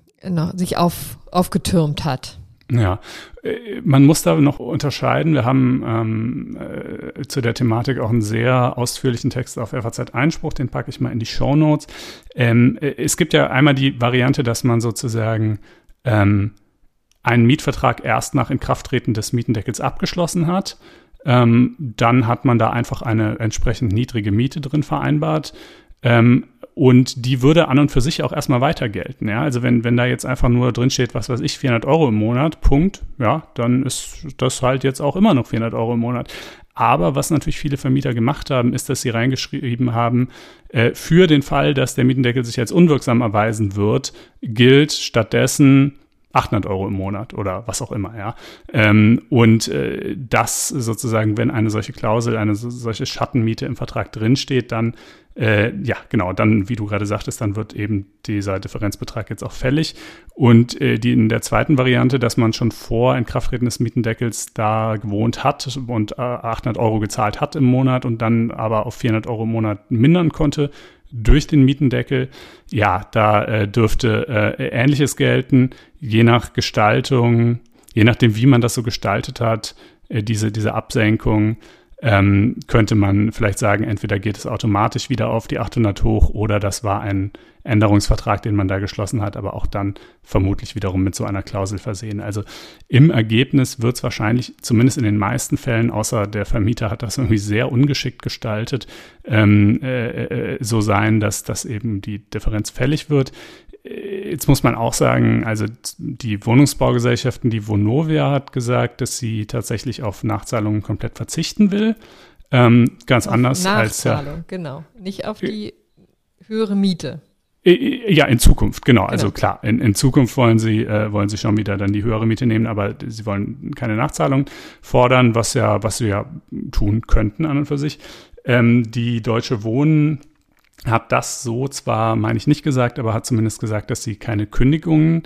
[SPEAKER 2] sich auf, aufgetürmt hat.
[SPEAKER 1] Ja, äh, man muss da noch unterscheiden. Wir haben ähm, äh, zu der Thematik auch einen sehr ausführlichen Text auf FAZ Einspruch, den packe ich mal in die Show Notes. Ähm, äh, es gibt ja einmal die Variante, dass man sozusagen ähm, einen Mietvertrag erst nach Inkrafttreten des Mietendeckels abgeschlossen hat. Ähm, dann hat man da einfach eine entsprechend niedrige Miete drin vereinbart. Ähm, und die würde an und für sich auch erstmal weiter gelten. Ja? Also wenn, wenn da jetzt einfach nur drin steht, was weiß ich, 400 Euro im Monat, Punkt, ja, dann ist das halt jetzt auch immer noch 400 Euro im Monat. Aber was natürlich viele Vermieter gemacht haben, ist, dass sie reingeschrieben haben, äh, für den Fall, dass der Mietendeckel sich als unwirksam erweisen wird, gilt stattdessen 800 Euro im Monat oder was auch immer, ja. Ähm, und äh, das sozusagen, wenn eine solche Klausel, eine so, solche Schattenmiete im Vertrag drinsteht, dann äh, ja, genau, dann, wie du gerade sagtest, dann wird eben dieser Differenzbetrag jetzt auch fällig. Und äh, die in der zweiten Variante, dass man schon vor Inkrafttreten des Mietendeckels da gewohnt hat und äh, 800 Euro gezahlt hat im Monat und dann aber auf 400 Euro im Monat mindern konnte durch den Mietendeckel, ja, da äh, dürfte äh, Ähnliches gelten, je nach Gestaltung, je nachdem, wie man das so gestaltet hat, äh, diese, diese Absenkung ähm, könnte man vielleicht sagen, entweder geht es automatisch wieder auf die 800 hoch oder das war ein Änderungsvertrag, den man da geschlossen hat, aber auch dann vermutlich wiederum mit so einer Klausel versehen. Also im Ergebnis wird es wahrscheinlich, zumindest in den meisten Fällen, außer der Vermieter hat das irgendwie sehr ungeschickt gestaltet, ähm, äh, äh so sein, dass, dass eben die Differenz fällig wird. Jetzt muss man auch sagen, also die Wohnungsbaugesellschaften, die Vonovia hat gesagt, dass sie tatsächlich auf Nachzahlungen komplett verzichten will. Ähm, ganz auf anders als
[SPEAKER 2] ja. genau. Nicht auf die höhere Miete.
[SPEAKER 1] Ja, in Zukunft, genau. Also genau. klar, in, in Zukunft wollen sie, äh, wollen sie schon wieder dann die höhere Miete nehmen, aber sie wollen keine Nachzahlung fordern, was ja, was sie ja tun könnten an und für sich. Ähm, die Deutsche Wohnen hat das so zwar, meine ich, nicht gesagt, aber hat zumindest gesagt, dass sie keine Kündigungen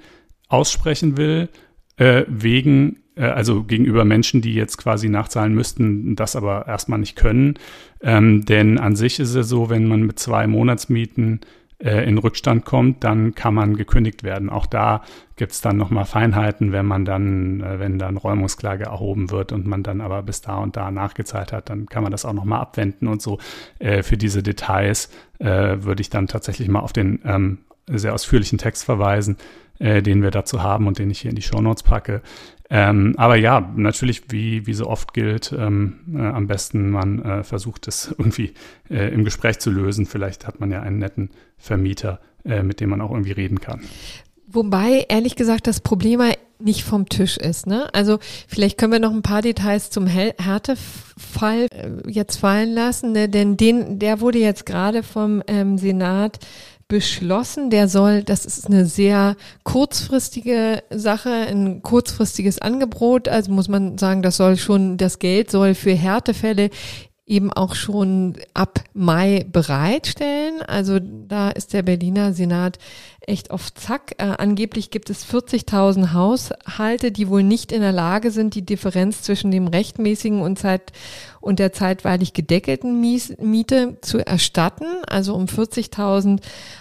[SPEAKER 1] aussprechen will, äh, wegen, äh, also gegenüber Menschen, die jetzt quasi nachzahlen müssten, das aber erstmal nicht können. Ähm, denn an sich ist es so, wenn man mit zwei Monatsmieten äh, in Rückstand kommt, dann kann man gekündigt werden. Auch da gibt es dann nochmal Feinheiten, wenn man dann, äh, wenn dann Räumungsklage erhoben wird und man dann aber bis da und da nachgezahlt hat, dann kann man das auch nochmal abwenden und so. Äh, für diese Details äh, würde ich dann tatsächlich mal auf den ähm, sehr ausführlichen Text verweisen, äh, den wir dazu haben und den ich hier in die Shownotes packe. Ähm, aber ja, natürlich, wie, wie so oft gilt, ähm, äh, am besten man äh, versucht es irgendwie äh, im Gespräch zu lösen. Vielleicht hat man ja einen netten Vermieter, äh, mit dem man auch irgendwie reden kann.
[SPEAKER 2] Wobei, ehrlich gesagt, das Problem nicht vom Tisch ist. Ne? Also vielleicht können wir noch ein paar Details zum Härtefall äh, jetzt fallen lassen, ne? denn den, der wurde jetzt gerade vom ähm, Senat beschlossen. Der soll, das ist eine sehr kurzfristige Sache, ein kurzfristiges Angebot. Also muss man sagen, das soll schon, das Geld soll für Härtefälle eben auch schon ab Mai bereitstellen. Also da ist der Berliner Senat echt auf Zack. Äh, angeblich gibt es 40.000 Haushalte, die wohl nicht in der Lage sind, die Differenz zwischen dem rechtmäßigen und, Zeit und der zeitweilig gedeckelten Miete zu erstatten. Also um 40.000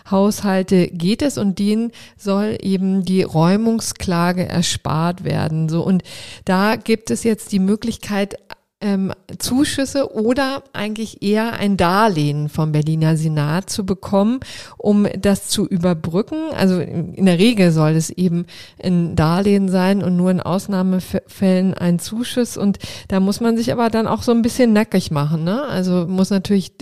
[SPEAKER 2] Haushalte geht es und denen soll eben die Räumungsklage erspart werden. So und da gibt es jetzt die Möglichkeit, ähm, Zuschüsse oder eigentlich eher ein Darlehen vom Berliner Senat zu bekommen, um das zu überbrücken. Also in der Regel soll es eben ein Darlehen sein und nur in Ausnahmefällen ein Zuschuss. Und da muss man sich aber dann auch so ein bisschen nackig machen. Ne? Also muss natürlich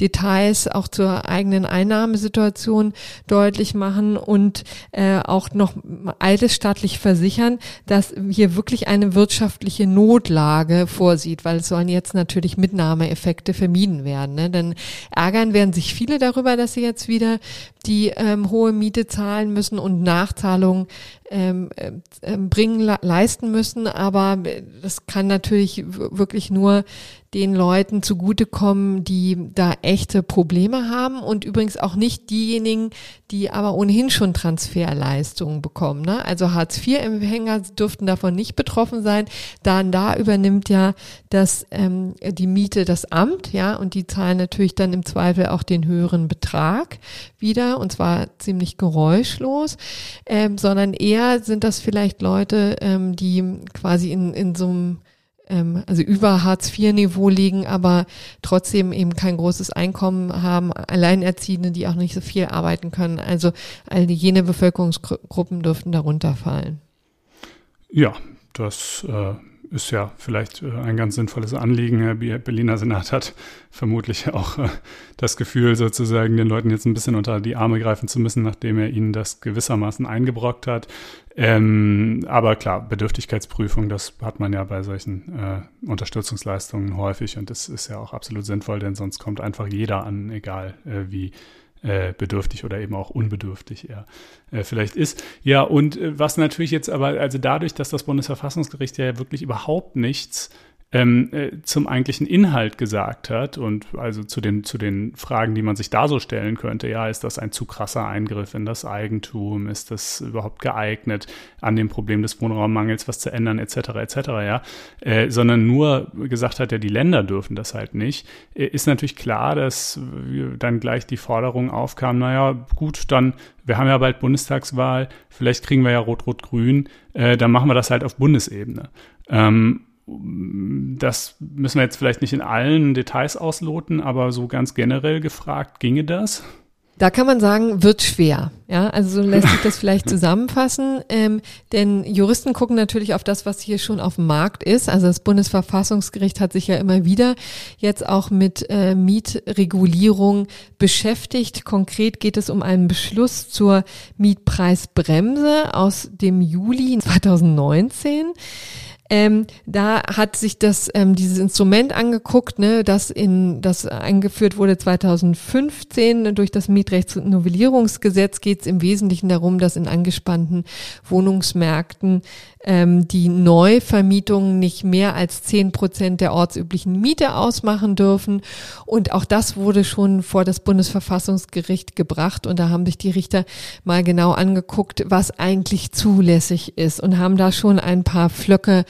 [SPEAKER 2] Details auch zur eigenen Einnahmesituation deutlich machen und äh, auch noch eidesstattlich versichern, dass hier wirklich eine wirtschaftliche Notlage vorsieht, weil es sollen jetzt natürlich Mitnahmeeffekte vermieden werden. Ne? Denn ärgern werden sich viele darüber, dass sie jetzt wieder die ähm, hohe Miete zahlen müssen und Nachzahlungen ähm, äh, bringen, leisten müssen. Aber das kann natürlich wirklich nur den Leuten zugutekommen, die da echte Probleme haben und übrigens auch nicht diejenigen, die aber ohnehin schon Transferleistungen bekommen. Ne? Also Hartz-IV-Empfänger dürften davon nicht betroffen sein. Dann da übernimmt ja das ähm, die Miete das Amt, ja, und die zahlen natürlich dann im Zweifel auch den höheren Betrag wieder und zwar ziemlich geräuschlos, ähm, sondern eher sind das vielleicht Leute, ähm, die quasi in, in so einem ähm, also über Hartz-IV-Niveau liegen, aber trotzdem eben kein großes Einkommen haben, Alleinerziehende, die auch nicht so viel arbeiten können. Also all jene Bevölkerungsgruppen dürften darunter fallen.
[SPEAKER 1] Ja, das äh, ist ja vielleicht äh, ein ganz sinnvolles Anliegen. Der Berliner Senat hat vermutlich auch äh, das Gefühl, sozusagen den Leuten jetzt ein bisschen unter die Arme greifen zu müssen, nachdem er ihnen das gewissermaßen eingebrockt hat. Ähm, aber klar, Bedürftigkeitsprüfung, das hat man ja bei solchen äh, Unterstützungsleistungen häufig und das ist ja auch absolut sinnvoll, denn sonst kommt einfach jeder an, egal äh, wie äh, bedürftig oder eben auch unbedürftig er äh, vielleicht ist. Ja, und äh, was natürlich jetzt aber, also dadurch, dass das Bundesverfassungsgericht ja wirklich überhaupt nichts ähm, äh, zum eigentlichen Inhalt gesagt hat und also zu den, zu den Fragen, die man sich da so stellen könnte. Ja, ist das ein zu krasser Eingriff in das Eigentum? Ist das überhaupt geeignet, an dem Problem des Wohnraummangels was zu ändern, etc., etc., ja, äh, sondern nur gesagt hat, ja, die Länder dürfen das halt nicht, äh, ist natürlich klar, dass dann gleich die Forderung aufkam, naja, gut, dann wir haben ja bald Bundestagswahl, vielleicht kriegen wir ja Rot-Rot-Grün, äh, dann machen wir das halt auf Bundesebene. Ähm, das müssen wir jetzt vielleicht nicht in allen Details ausloten, aber so ganz generell gefragt, ginge das?
[SPEAKER 2] Da kann man sagen, wird schwer. Ja, also so lässt sich das vielleicht zusammenfassen. Ähm, denn Juristen gucken natürlich auf das, was hier schon auf dem Markt ist. Also das Bundesverfassungsgericht hat sich ja immer wieder jetzt auch mit äh, Mietregulierung beschäftigt. Konkret geht es um einen Beschluss zur Mietpreisbremse aus dem Juli 2019. Ähm, da hat sich das ähm, dieses Instrument angeguckt, ne, das in das eingeführt wurde 2015 durch das Mietrechtsnovellierungsgesetz geht es im Wesentlichen darum, dass in angespannten Wohnungsmärkten ähm, die Neuvermietungen nicht mehr als zehn Prozent der ortsüblichen Miete ausmachen dürfen. Und auch das wurde schon vor das Bundesverfassungsgericht gebracht. Und da haben sich die Richter mal genau angeguckt, was eigentlich zulässig ist und haben da schon ein paar Flöcke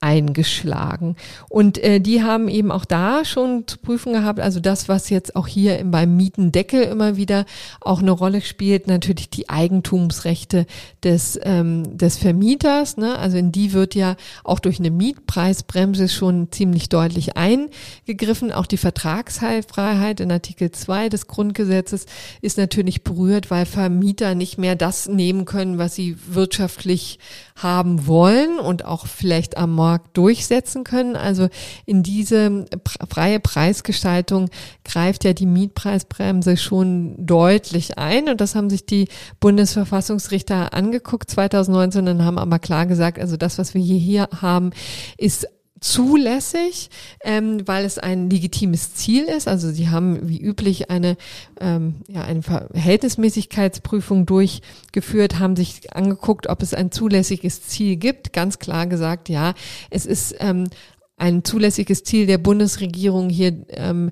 [SPEAKER 2] eingeschlagen. Und äh, die haben eben auch da schon zu prüfen gehabt, also das, was jetzt auch hier beim Mietendeckel immer wieder auch eine Rolle spielt, natürlich die Eigentumsrechte des, ähm, des Vermieters. Ne? Also in die wird ja auch durch eine Mietpreisbremse schon ziemlich deutlich eingegriffen. Auch die Vertragsfreiheit in Artikel 2 des Grundgesetzes ist natürlich berührt, weil Vermieter nicht mehr das nehmen können, was sie wirtschaftlich haben wollen und auch vielleicht am Markt durchsetzen können. Also in diese freie Preisgestaltung greift ja die Mietpreisbremse schon deutlich ein und das haben sich die Bundesverfassungsrichter angeguckt 2019 und haben aber klar gesagt, also das, was wir hier haben, ist zulässig, ähm, weil es ein legitimes Ziel ist. Also sie haben wie üblich eine, ähm, ja, eine Verhältnismäßigkeitsprüfung durchgeführt, haben sich angeguckt, ob es ein zulässiges Ziel gibt. Ganz klar gesagt, ja, es ist ähm, ein zulässiges Ziel der Bundesregierung hier ähm,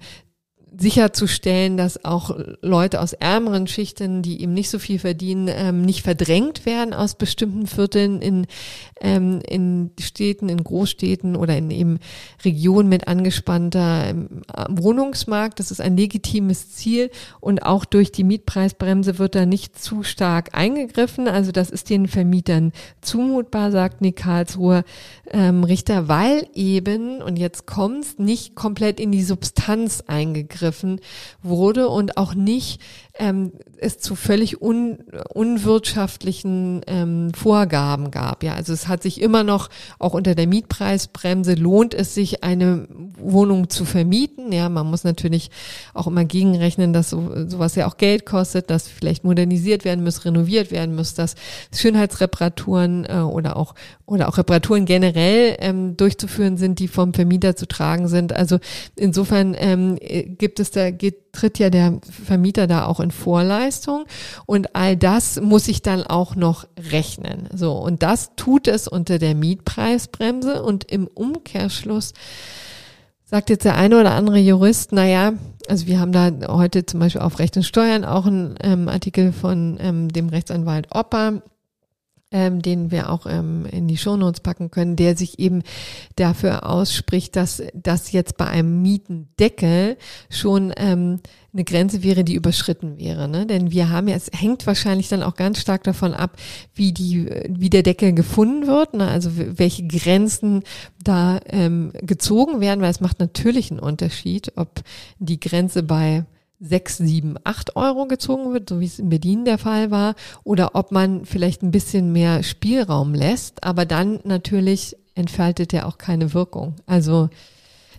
[SPEAKER 2] sicherzustellen, dass auch Leute aus ärmeren Schichten, die eben nicht so viel verdienen, ähm, nicht verdrängt werden aus bestimmten Vierteln in, ähm, in Städten, in Großstädten oder in eben Regionen mit angespannter ähm, Wohnungsmarkt. Das ist ein legitimes Ziel und auch durch die Mietpreisbremse wird da nicht zu stark eingegriffen. Also das ist den Vermietern zumutbar, sagt Nick Karlsruher ähm, Richter, weil eben, und jetzt kommt's, nicht komplett in die Substanz eingegriffen wurde und auch nicht ähm, es zu völlig un, unwirtschaftlichen ähm, Vorgaben gab. Ja, also es hat sich immer noch auch unter der Mietpreisbremse lohnt es sich eine Wohnung zu vermieten. Ja, man muss natürlich auch immer gegenrechnen, dass so, sowas ja auch Geld kostet, dass vielleicht modernisiert werden muss, renoviert werden muss, dass Schönheitsreparaturen äh, oder auch oder auch Reparaturen generell ähm, durchzuführen sind, die vom Vermieter zu tragen sind. Also insofern ähm, gibt es da geht, tritt ja der Vermieter da auch in Vorleistung. Und all das muss ich dann auch noch rechnen. So und das tut es unter der Mietpreisbremse. Und im Umkehrschluss sagt jetzt der eine oder andere Jurist, naja, also wir haben da heute zum Beispiel auf Recht und Steuern auch einen ähm, Artikel von ähm, dem Rechtsanwalt Opper, ähm, den wir auch ähm, in die Shownotes packen können, der sich eben dafür ausspricht, dass das jetzt bei einem Mietendeckel schon ähm, eine Grenze wäre, die überschritten wäre. Ne? Denn wir haben ja, es hängt wahrscheinlich dann auch ganz stark davon ab, wie die, wie der Deckel gefunden wird, ne? also welche Grenzen da ähm, gezogen werden, weil es macht natürlich einen Unterschied, ob die Grenze bei sechs, sieben, acht Euro gezogen wird, so wie es in Berlin der Fall war, oder ob man vielleicht ein bisschen mehr Spielraum lässt, aber dann natürlich entfaltet er auch keine Wirkung. Also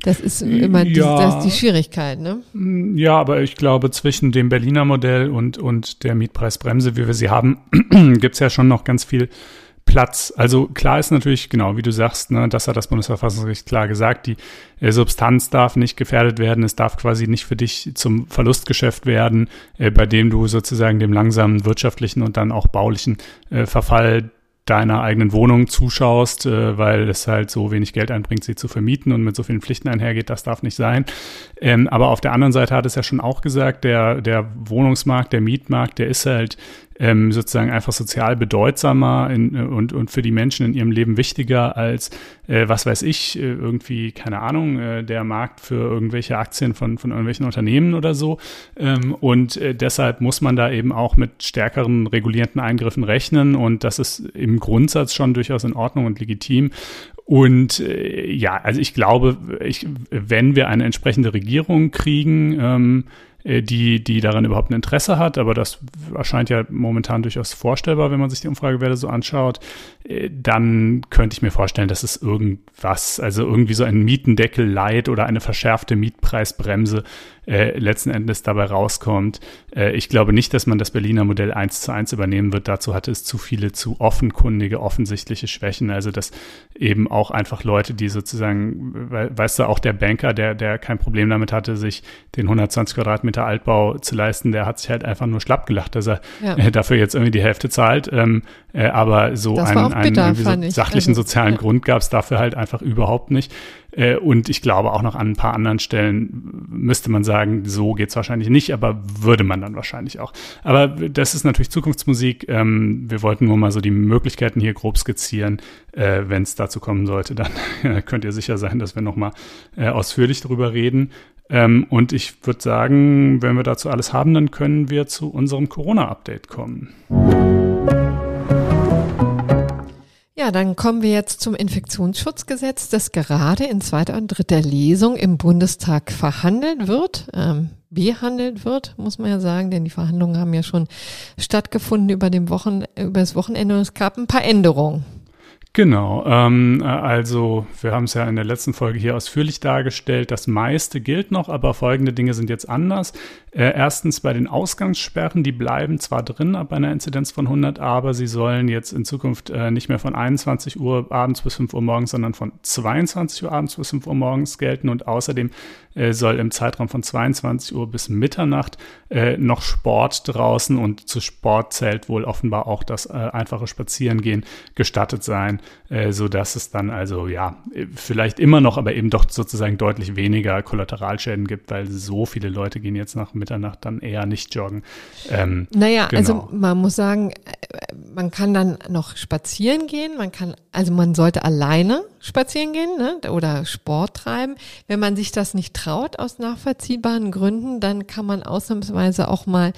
[SPEAKER 2] das ist immer die, ja, das die Schwierigkeit, ne?
[SPEAKER 1] Ja, aber ich glaube, zwischen dem Berliner Modell und, und der Mietpreisbremse, wie wir sie haben, gibt's ja schon noch ganz viel Platz. Also klar ist natürlich, genau, wie du sagst, ne, das hat das Bundesverfassungsgericht klar gesagt, die äh, Substanz darf nicht gefährdet werden, es darf quasi nicht für dich zum Verlustgeschäft werden, äh, bei dem du sozusagen dem langsamen wirtschaftlichen und dann auch baulichen äh, Verfall deiner eigenen Wohnung zuschaust, äh, weil es halt so wenig Geld einbringt, sie zu vermieten und mit so vielen Pflichten einhergeht, das darf nicht sein. Ähm, aber auf der anderen Seite hat es ja schon auch gesagt, der, der Wohnungsmarkt, der Mietmarkt, der ist halt ähm, sozusagen einfach sozial bedeutsamer in, und, und für die Menschen in ihrem Leben wichtiger als, äh, was weiß ich, äh, irgendwie, keine Ahnung, äh, der Markt für irgendwelche Aktien von, von irgendwelchen Unternehmen oder so. Ähm, und äh, deshalb muss man da eben auch mit stärkeren regulierenden Eingriffen rechnen und das ist im Grundsatz schon durchaus in Ordnung und legitim. Und äh, ja, also ich glaube, ich, wenn wir eine entsprechende Regierung kriegen, ähm, äh, die, die daran überhaupt ein Interesse hat, aber das erscheint ja momentan durchaus vorstellbar, wenn man sich die Umfragewerte so anschaut, äh, dann könnte ich mir vorstellen, dass es irgendwas, also irgendwie so ein Mietendeckel Light oder eine verschärfte Mietpreisbremse äh, letzten Endes dabei rauskommt. Äh, ich glaube nicht, dass man das Berliner Modell eins zu eins übernehmen wird. Dazu hatte es zu viele zu offenkundige, offensichtliche Schwächen. Also dass eben auch einfach Leute, die sozusagen, weißt du, auch der Banker, der, der kein Problem damit hatte, sich den 120 Quadratmeter Altbau zu leisten, der hat sich halt einfach nur schlapp gelacht, dass er ja. äh, dafür jetzt irgendwie die Hälfte zahlt. Ähm, äh, aber so einen, einen so sachlichen also, sozialen ja. Grund gab es dafür halt einfach überhaupt nicht. Äh, und ich glaube auch noch an ein paar anderen Stellen müsste man sagen, so geht's wahrscheinlich nicht, aber würde man dann wahrscheinlich auch. Aber das ist natürlich Zukunftsmusik. Ähm, wir wollten nur mal so die Möglichkeiten hier grob skizzieren. Äh, Wenn es dazu kommen sollte, dann könnt ihr sicher sein, dass wir nochmal äh, ausführlich darüber reden. Ähm, und ich würde sagen, wenn wir dazu alles haben, dann können wir zu unserem Corona-Update kommen.
[SPEAKER 2] Ja, dann kommen wir jetzt zum Infektionsschutzgesetz, das gerade in zweiter und dritter Lesung im Bundestag verhandelt wird, ähm, behandelt wird, muss man ja sagen, denn die Verhandlungen haben ja schon stattgefunden über, dem Wochen, über das Wochenende und es gab ein paar Änderungen.
[SPEAKER 1] Genau, ähm, also wir haben es ja in der letzten Folge hier ausführlich dargestellt. Das meiste gilt noch, aber folgende Dinge sind jetzt anders. Äh, erstens bei den Ausgangssperren, die bleiben zwar drin ab einer Inzidenz von 100, aber sie sollen jetzt in Zukunft äh, nicht mehr von 21 Uhr abends bis 5 Uhr morgens, sondern von 22 Uhr abends bis 5 Uhr morgens gelten. Und außerdem äh, soll im Zeitraum von 22 Uhr bis Mitternacht äh, noch Sport draußen. Und zu Sport zählt wohl offenbar auch das äh, einfache Spazierengehen gestattet sein, äh, so dass es dann also ja vielleicht immer noch, aber eben doch sozusagen deutlich weniger Kollateralschäden gibt, weil so viele Leute gehen jetzt nach Mitternacht dann eher nicht joggen.
[SPEAKER 2] Ähm, naja, also genau. also man muss sagen, äh, man kann dann noch spazieren gehen, man kann, also man sollte alleine spazieren gehen ne, oder Sport treiben. Wenn man sich das nicht traut aus nachvollziehbaren Gründen, dann kann man ausnahmsweise auch mal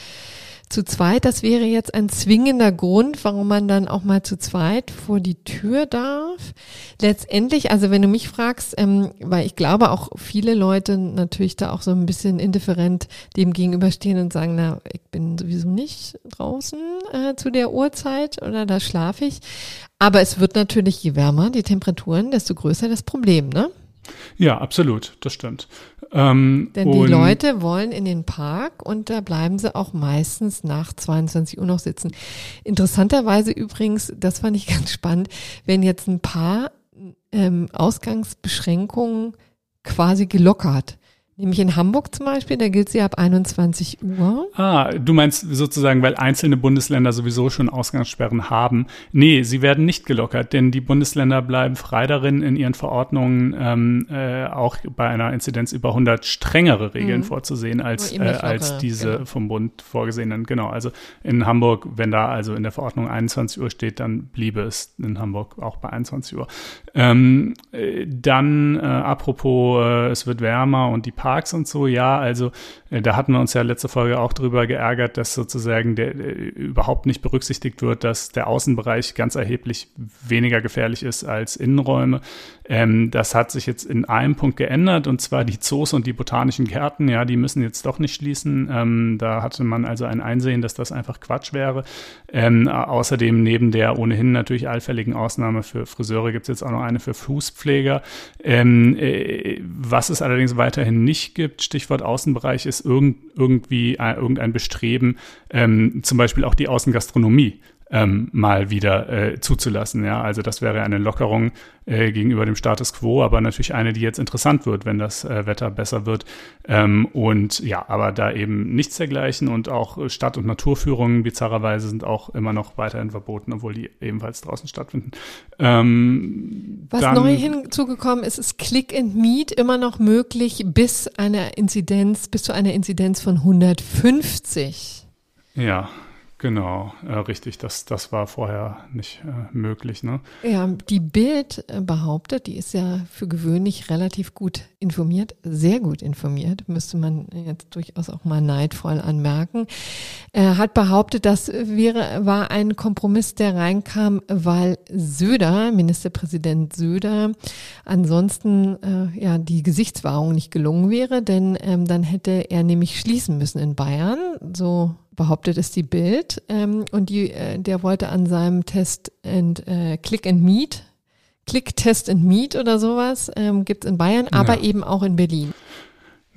[SPEAKER 2] zu zweit, das wäre jetzt ein zwingender Grund, warum man dann auch mal zu zweit vor die Tür darf. Letztendlich, also wenn du mich fragst, ähm, weil ich glaube auch viele Leute natürlich da auch so ein bisschen indifferent dem gegenüberstehen und sagen, na, ich bin sowieso nicht draußen äh, zu der Uhrzeit oder da schlafe ich. Aber es wird natürlich, je wärmer die Temperaturen, desto größer das Problem, ne?
[SPEAKER 1] Ja, absolut, das stimmt.
[SPEAKER 2] Ähm, Denn die Leute wollen in den Park und da bleiben sie auch meistens nach 22 Uhr noch sitzen. Interessanterweise übrigens, das fand ich ganz spannend, wenn jetzt ein paar ähm, Ausgangsbeschränkungen quasi gelockert. Nämlich in Hamburg zum Beispiel, da gilt sie ab 21 Uhr.
[SPEAKER 1] Ah, du meinst sozusagen, weil einzelne Bundesländer sowieso schon Ausgangssperren haben. Nee, sie werden nicht gelockert, denn die Bundesländer bleiben frei darin, in ihren Verordnungen ähm, äh, auch bei einer Inzidenz über 100 strengere Regeln mhm. vorzusehen als, äh, als diese genau. vom Bund vorgesehenen. Genau, also in Hamburg, wenn da also in der Verordnung 21 Uhr steht, dann bliebe es in Hamburg auch bei 21 Uhr. Ähm, äh, dann, äh, apropos, äh, es wird wärmer und die Park Parks und so, ja, also äh, da hatten wir uns ja letzte Folge auch drüber geärgert, dass sozusagen der, äh, überhaupt nicht berücksichtigt wird, dass der Außenbereich ganz erheblich weniger gefährlich ist als Innenräume. Ähm, das hat sich jetzt in einem Punkt geändert und zwar die Zoos und die botanischen Gärten, ja, die müssen jetzt doch nicht schließen. Ähm, da hatte man also ein Einsehen, dass das einfach Quatsch wäre. Ähm, außerdem neben der ohnehin natürlich allfälligen Ausnahme für Friseure gibt es jetzt auch noch eine für Fußpfleger. Ähm, äh, was es allerdings weiterhin nicht nicht gibt, Stichwort Außenbereich, ist irgend, irgendwie äh, irgendein Bestreben, ähm, zum Beispiel auch die Außengastronomie ähm, mal wieder äh, zuzulassen. Ja, also das wäre eine Lockerung äh, gegenüber dem Status quo, aber natürlich eine, die jetzt interessant wird, wenn das äh, Wetter besser wird. Ähm, und ja, aber da eben nichts dergleichen und auch Stadt- und Naturführungen bizarrerweise sind auch immer noch weiterhin verboten, obwohl die ebenfalls draußen stattfinden.
[SPEAKER 2] Ähm, Was dann, neu hinzugekommen ist, ist Click and Meet immer noch möglich bis einer Inzidenz, bis zu einer Inzidenz von 150.
[SPEAKER 1] Ja, Genau, äh, richtig. Das, das war vorher nicht äh, möglich. Ne?
[SPEAKER 2] Ja, die Bild äh, behauptet, die ist ja für gewöhnlich relativ gut informiert, sehr gut informiert, müsste man jetzt durchaus auch mal neidvoll anmerken. Er hat behauptet, das wäre, war ein Kompromiss, der reinkam, weil Söder, Ministerpräsident Söder, ansonsten äh, ja die Gesichtswahrung nicht gelungen wäre, denn ähm, dann hätte er nämlich schließen müssen in Bayern. So behauptet es die Bild. Ähm, und die, äh, der wollte an seinem Test and äh, Click and Meet, Click Test and Meet oder sowas, ähm, gibt es in Bayern, aber ja. eben auch in Berlin.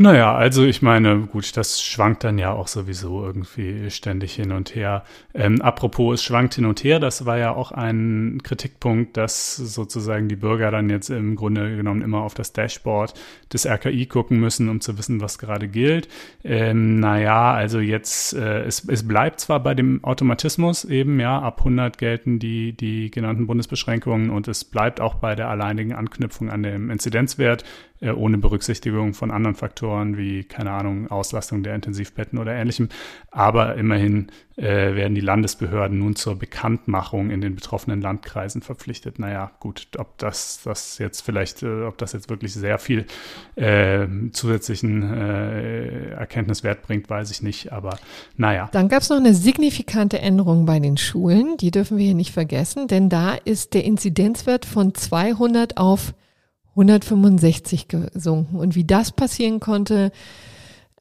[SPEAKER 1] Naja, also ich meine, gut, das schwankt dann ja auch sowieso irgendwie ständig hin und her. Ähm, apropos, es schwankt hin und her, das war ja auch ein Kritikpunkt, dass sozusagen die Bürger dann jetzt im Grunde genommen immer auf das Dashboard des RKI gucken müssen, um zu wissen, was gerade gilt. Ähm, naja, also jetzt, äh, es, es bleibt zwar bei dem Automatismus eben, ja, ab 100 gelten die, die genannten Bundesbeschränkungen und es bleibt auch bei der alleinigen Anknüpfung an dem Inzidenzwert ohne Berücksichtigung von anderen Faktoren wie, keine Ahnung, Auslastung der Intensivbetten oder ähnlichem. Aber immerhin äh, werden die Landesbehörden nun zur Bekanntmachung in den betroffenen Landkreisen verpflichtet. Naja, gut, ob das, das jetzt vielleicht, äh, ob das jetzt wirklich sehr viel äh, zusätzlichen äh, Erkenntniswert bringt, weiß ich nicht. Aber naja.
[SPEAKER 2] Dann gab es noch eine signifikante Änderung bei den Schulen. Die dürfen wir hier nicht vergessen, denn da ist der Inzidenzwert von 200 auf 165 gesunken. Und wie das passieren konnte,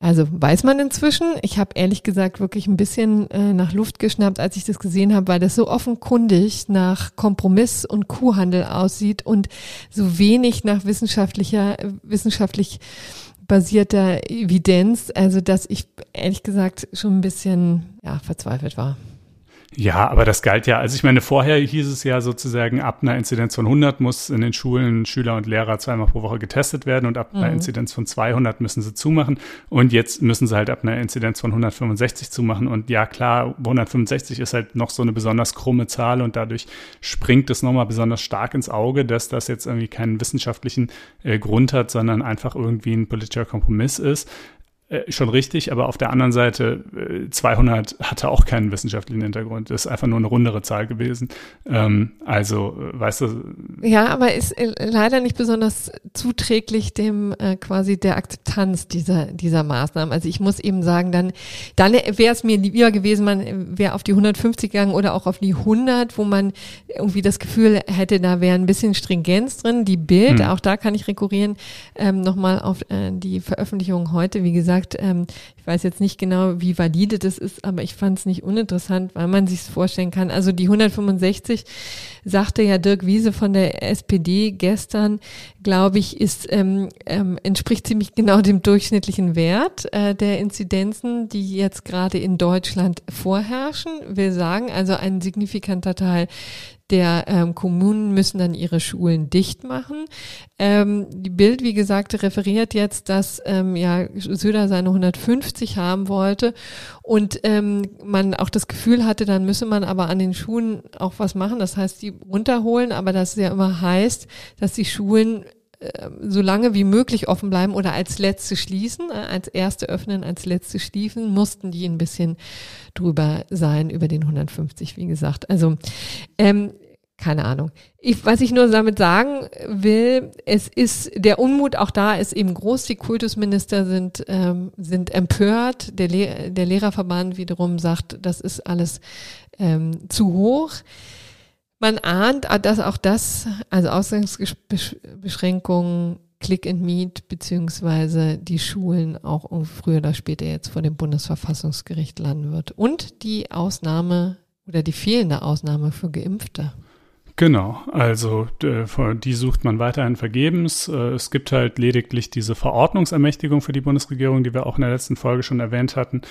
[SPEAKER 2] also weiß man inzwischen. Ich habe ehrlich gesagt wirklich ein bisschen äh, nach Luft geschnappt, als ich das gesehen habe, weil das so offenkundig nach Kompromiss und Kuhhandel aussieht und so wenig nach wissenschaftlicher, wissenschaftlich basierter Evidenz, also dass ich ehrlich gesagt schon ein bisschen ja, verzweifelt war.
[SPEAKER 1] Ja, aber das galt ja, also ich meine, vorher hieß es ja sozusagen, ab einer Inzidenz von 100 muss in den Schulen Schüler und Lehrer zweimal pro Woche getestet werden und ab mhm. einer Inzidenz von 200 müssen sie zumachen und jetzt müssen sie halt ab einer Inzidenz von 165 zumachen und ja klar, 165 ist halt noch so eine besonders krumme Zahl und dadurch springt es nochmal besonders stark ins Auge, dass das jetzt irgendwie keinen wissenschaftlichen äh, Grund hat, sondern einfach irgendwie ein politischer Kompromiss ist. Äh, schon richtig, aber auf der anderen Seite, äh, 200 hatte auch keinen wissenschaftlichen Hintergrund. Das ist einfach nur eine rundere Zahl gewesen. Ähm, also, äh, weißt du.
[SPEAKER 2] Ja, aber ist äh, leider nicht besonders zuträglich dem äh, quasi der Akzeptanz dieser, dieser Maßnahmen. Also ich muss eben sagen, dann, dann wäre es mir lieber gewesen, man wäre auf die 150 gegangen oder auch auf die 100, wo man irgendwie das Gefühl hätte, da wäre ein bisschen Stringenz drin. Die Bild, hm. auch da kann ich rekurrieren, ähm, nochmal auf äh, die Veröffentlichung heute, wie gesagt, gesagt, ähm, ich weiß jetzt nicht genau, wie valide das ist, aber ich fand es nicht uninteressant, weil man sich es vorstellen kann. Also die 165 sagte ja Dirk Wiese von der SPD gestern, glaube ich, ist ähm, ähm, entspricht ziemlich genau dem durchschnittlichen Wert äh, der Inzidenzen, die jetzt gerade in Deutschland vorherrschen. Will sagen, also ein signifikanter Teil der ähm, Kommunen müssen dann ihre Schulen dicht machen. Ähm, die Bild, wie gesagt, referiert jetzt, dass ähm, ja Söder seine 150 haben wollte und ähm, man auch das Gefühl hatte, dann müsse man aber an den Schulen auch was machen. Das heißt, die runterholen, aber das ja immer heißt, dass die Schulen so lange wie möglich offen bleiben oder als letzte schließen, äh, als erste öffnen, als letzte schließen, mussten die ein bisschen drüber sein, über den 150, wie gesagt. Also ähm, keine Ahnung. Ich, was ich nur damit sagen will, es ist, der Unmut auch da ist eben groß. Die Kultusminister sind, ähm, sind empört. Der, Le der Lehrerverband wiederum sagt, das ist alles ähm, zu hoch. Man ahnt, dass auch das, also Ausgangsbeschränkungen, Click and Meet, beziehungsweise die Schulen auch früher oder später jetzt vor dem Bundesverfassungsgericht landen wird. Und die Ausnahme oder die fehlende Ausnahme für Geimpfte.
[SPEAKER 1] Genau, also die sucht man weiterhin vergebens. Äh, es gibt halt lediglich diese Verordnungsermächtigung für die Bundesregierung, die wir auch in der letzten Folge schon erwähnt hatten.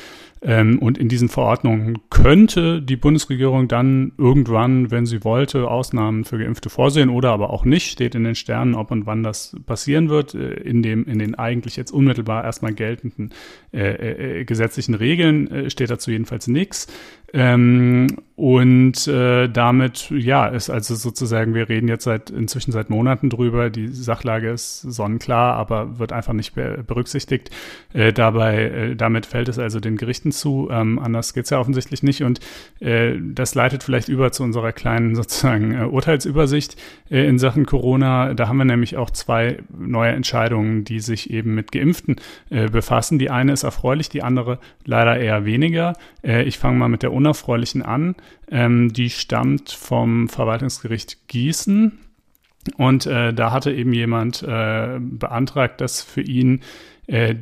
[SPEAKER 1] Ähm, und in diesen Verordnungen könnte die Bundesregierung dann irgendwann, wenn sie wollte, Ausnahmen für Geimpfte vorsehen oder aber auch nicht. Steht in den Sternen, ob und wann das passieren wird. Äh, in dem, in den eigentlich jetzt unmittelbar erstmal geltenden äh, äh, gesetzlichen Regeln äh, steht dazu jedenfalls nichts. Ähm, und äh, damit, ja, ist also sozusagen, wir reden jetzt seit inzwischen seit Monaten drüber, die Sachlage ist sonnenklar, aber wird einfach nicht berücksichtigt. Äh, dabei, äh, damit fällt es also den Gerichten zu. Ähm, anders geht's ja offensichtlich nicht. Und äh, das leitet vielleicht über zu unserer kleinen sozusagen äh, Urteilsübersicht äh, in Sachen Corona. Da haben wir nämlich auch zwei neue Entscheidungen, die sich eben mit Geimpften äh, befassen. Die eine ist erfreulich, die andere leider eher weniger. Äh, ich fange mal mit der unerfreulichen an. Ähm, die stammt vom Verwaltungsgericht Gießen. Und äh, da hatte eben jemand äh, beantragt, dass für ihn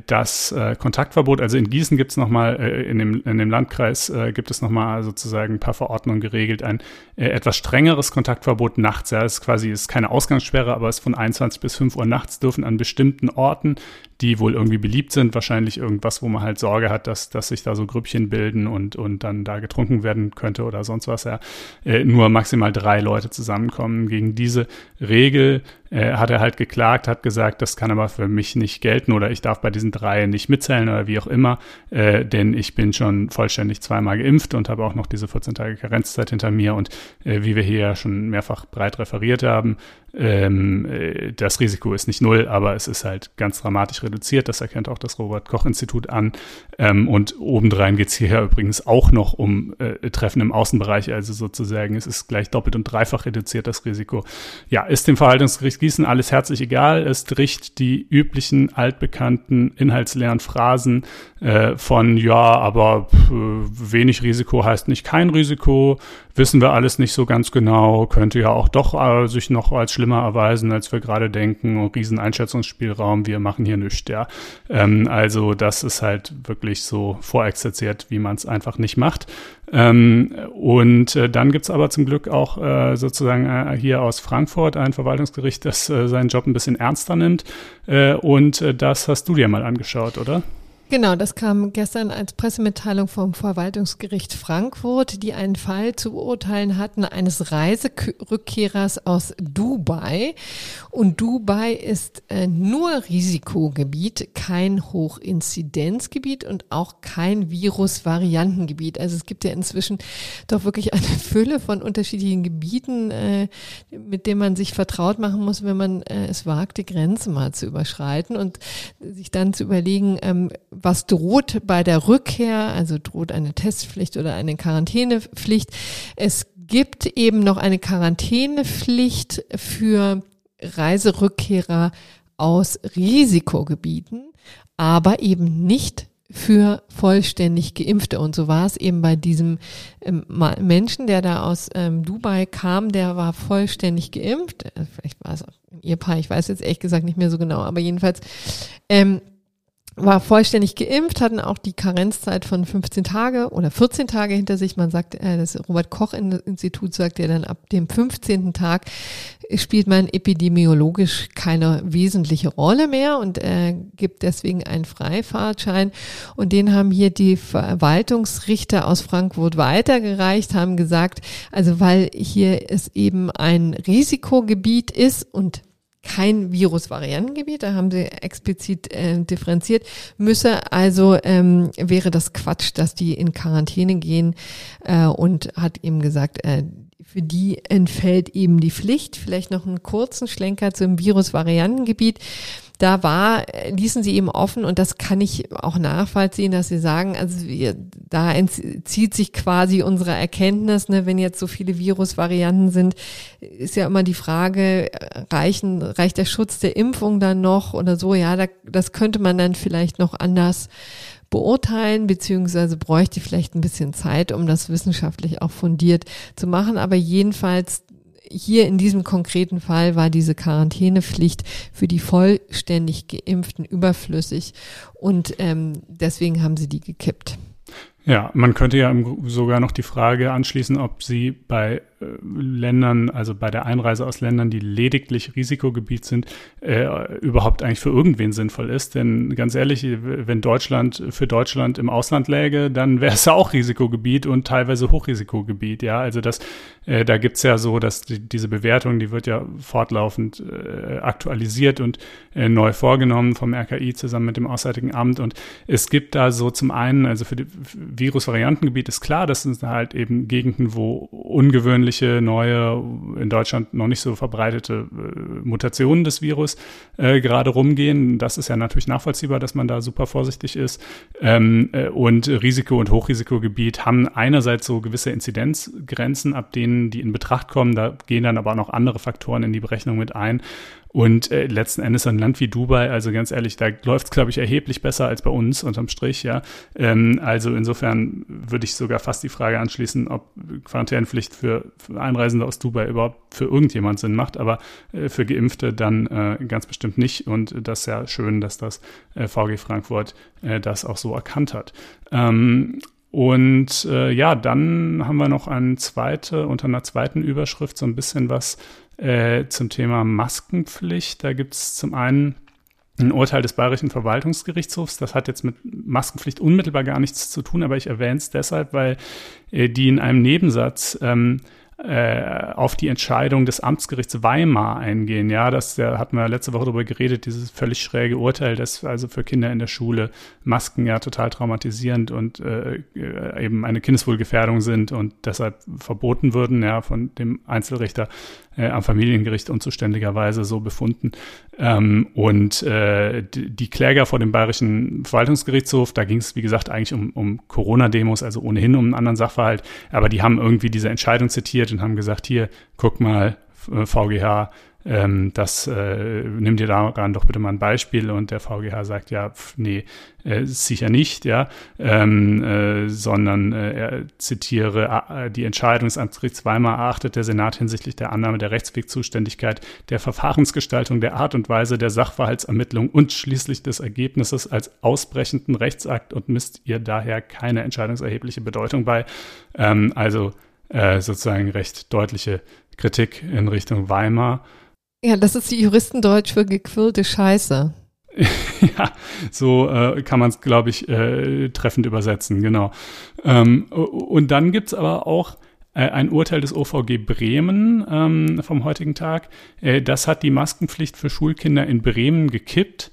[SPEAKER 1] das äh, Kontaktverbot, also in Gießen gibt es nochmal, äh, in, dem, in dem Landkreis äh, gibt es nochmal sozusagen ein paar Verordnungen geregelt, ein äh, etwas strengeres Kontaktverbot nachts. Ja, es ist quasi ist keine Ausgangssperre, aber es von 21 bis 5 Uhr nachts dürfen an bestimmten Orten die wohl irgendwie beliebt sind. Wahrscheinlich irgendwas, wo man halt Sorge hat, dass, dass sich da so Grüppchen bilden und, und dann da getrunken werden könnte oder sonst was. Ja, äh, nur maximal drei Leute zusammenkommen. Gegen diese Regel äh, hat er halt geklagt, hat gesagt, das kann aber für mich nicht gelten oder ich darf bei diesen drei nicht mitzählen oder wie auch immer, äh, denn ich bin schon vollständig zweimal geimpft und habe auch noch diese 14 Tage Karenzzeit hinter mir und äh, wie wir hier ja schon mehrfach breit referiert haben, ähm, äh, das Risiko ist nicht null, aber es ist halt ganz dramatisch reduziert. Das erkennt auch das Robert-Koch-Institut an. Ähm, und obendrein geht es hier übrigens auch noch um äh, Treffen im Außenbereich. Also sozusagen, es ist gleich doppelt und dreifach reduziert, das Risiko. Ja, ist dem Verwaltungsgericht Gießen alles herzlich egal. Es tricht die üblichen altbekannten inhaltsleeren Phrasen äh, von ja, aber pff, wenig Risiko heißt nicht kein Risiko, wissen wir alles nicht so ganz genau, könnte ja auch doch äh, sich noch als schlimmer erweisen, als wir gerade denken, und riesen Einschätzungsspielraum, wir machen hier nichts, ja. Ähm, also das ist halt wirklich so vorexerziert, wie man es einfach nicht macht. Ähm, und äh, dann gibt's aber zum Glück auch äh, sozusagen äh, hier aus Frankfurt ein Verwaltungsgericht, das äh, seinen Job ein bisschen ernster nimmt. Äh, und äh, das hast du dir mal angeschaut, oder?
[SPEAKER 2] Genau, das kam gestern als Pressemitteilung vom Verwaltungsgericht Frankfurt, die einen Fall zu beurteilen hatten eines Reiserückkehrers aus Dubai. Und Dubai ist äh, nur Risikogebiet, kein Hochinzidenzgebiet und auch kein Virusvariantengebiet. Also es gibt ja inzwischen doch wirklich eine Fülle von unterschiedlichen Gebieten, äh, mit denen man sich vertraut machen muss, wenn man äh, es wagt, die Grenze mal zu überschreiten und sich dann zu überlegen, ähm, was droht bei der Rückkehr, also droht eine Testpflicht oder eine Quarantänepflicht. Es gibt eben noch eine Quarantänepflicht für Reiserückkehrer aus Risikogebieten, aber eben nicht für vollständig Geimpfte. Und so war es eben bei diesem ähm, Menschen, der da aus ähm, Dubai kam, der war vollständig geimpft. Äh, vielleicht war es auch ein Ehepaar, ich weiß jetzt ehrlich gesagt nicht mehr so genau, aber jedenfalls ähm, war vollständig geimpft, hatten auch die Karenzzeit von 15 Tage oder 14 Tage hinter sich. Man sagt, äh, das Robert Koch Institut sagt ja dann ab dem 15. Tag spielt man epidemiologisch keine wesentliche Rolle mehr und äh, gibt deswegen einen Freifahrtschein. Und den haben hier die Verwaltungsrichter aus Frankfurt weitergereicht, haben gesagt, also weil hier es eben ein Risikogebiet ist und kein Virusvariantengebiet, da haben sie explizit äh, differenziert, müsse also, ähm, wäre das Quatsch, dass die in Quarantäne gehen äh, und hat eben gesagt, äh, für die entfällt eben die Pflicht. Vielleicht noch einen kurzen Schlenker zum Virusvariantengebiet da war, ließen sie eben offen und das kann ich auch nachvollziehen, dass sie sagen, also wir, da entzieht sich quasi unsere Erkenntnis, ne, wenn jetzt so viele Virusvarianten sind, ist ja immer die Frage, reichen, reicht der Schutz der Impfung dann noch oder so, ja, da, das könnte man dann vielleicht noch anders beurteilen, beziehungsweise bräuchte vielleicht ein bisschen Zeit, um das wissenschaftlich auch fundiert zu machen. Aber jedenfalls hier in diesem konkreten Fall war diese Quarantänepflicht für die vollständig geimpften überflüssig und ähm, deswegen haben sie die gekippt.
[SPEAKER 1] Ja, man könnte ja sogar noch die Frage anschließen, ob sie bei Ländern, also bei der Einreise aus Ländern, die lediglich Risikogebiet sind, äh, überhaupt eigentlich für irgendwen sinnvoll ist. Denn ganz ehrlich, wenn Deutschland für Deutschland im Ausland läge, dann wäre es ja auch Risikogebiet und teilweise Hochrisikogebiet. Ja, also das, äh, da gibt's ja so, dass die, diese Bewertung, die wird ja fortlaufend äh, aktualisiert und äh, neu vorgenommen vom RKI zusammen mit dem Auswärtigen Amt. Und es gibt da so zum einen, also für die Virusvariantengebiet ist klar, das sind halt eben Gegenden, wo ungewöhnlich ungewöhnliche, neue, in Deutschland noch nicht so verbreitete äh, Mutationen des Virus äh, gerade rumgehen. Das ist ja natürlich nachvollziehbar, dass man da super vorsichtig ist. Ähm, äh, und Risiko- und Hochrisikogebiet haben einerseits so gewisse Inzidenzgrenzen, ab denen die in Betracht kommen. Da gehen dann aber auch noch andere Faktoren in die Berechnung mit ein. Und äh, letzten Endes ein Land wie Dubai, also ganz ehrlich, da läuft es, glaube ich, erheblich besser als bei uns unterm Strich, ja. Ähm, also insofern würde ich sogar fast die Frage anschließen, ob Quarantänepflicht für, Einreisende aus Dubai überhaupt für irgendjemand Sinn macht, aber äh, für Geimpfte dann äh, ganz bestimmt nicht. Und das ist ja schön, dass das äh, VG Frankfurt äh, das auch so erkannt hat. Ähm, und äh, ja, dann haben wir noch eine zweite, unter einer zweiten Überschrift so ein bisschen was äh, zum Thema Maskenpflicht. Da gibt es zum einen ein Urteil des Bayerischen Verwaltungsgerichtshofs. Das hat jetzt mit Maskenpflicht unmittelbar gar nichts zu tun, aber ich erwähne es deshalb, weil äh, die in einem Nebensatz ähm, äh, auf die Entscheidung des Amtsgerichts Weimar eingehen. Ja, das da hatten wir letzte Woche darüber geredet, dieses völlig schräge Urteil, dass also für Kinder in der Schule Masken ja total traumatisierend und äh, äh eben eine Kindeswohlgefährdung sind und deshalb verboten würden, ja, von dem Einzelrichter äh, am Familiengericht unzuständigerweise so befunden. Ähm, und äh, die, die, Kläger vor dem Bayerischen Verwaltungsgerichtshof, da ging es, wie gesagt, eigentlich um, um Corona-Demos, also ohnehin um einen anderen Sachverhalt, aber die haben irgendwie diese Entscheidung zitiert und haben gesagt, hier, guck mal, VGH, ähm, das äh, nimm dir daran doch bitte mal ein Beispiel. Und der VGH sagt, ja, pf, nee, äh, sicher nicht, ja, ähm, äh, sondern äh, er zitiere äh, die Entscheidung des Amtsgerichts Weimar erachtet der Senat hinsichtlich der Annahme der Rechtswegzuständigkeit der Verfahrensgestaltung der Art und Weise der Sachverhaltsermittlung und schließlich des Ergebnisses als ausbrechenden Rechtsakt. Und misst ihr daher keine entscheidungserhebliche Bedeutung bei. Ähm, also äh, sozusagen recht deutliche Kritik in Richtung Weimar.
[SPEAKER 2] Ja, das ist die Juristendeutsch für gequirlte Scheiße.
[SPEAKER 1] ja, so äh, kann man es, glaube ich, äh, treffend übersetzen, genau. Ähm, und dann gibt es aber auch äh, ein Urteil des OVG Bremen ähm, vom heutigen Tag. Äh, das hat die Maskenpflicht für Schulkinder in Bremen gekippt.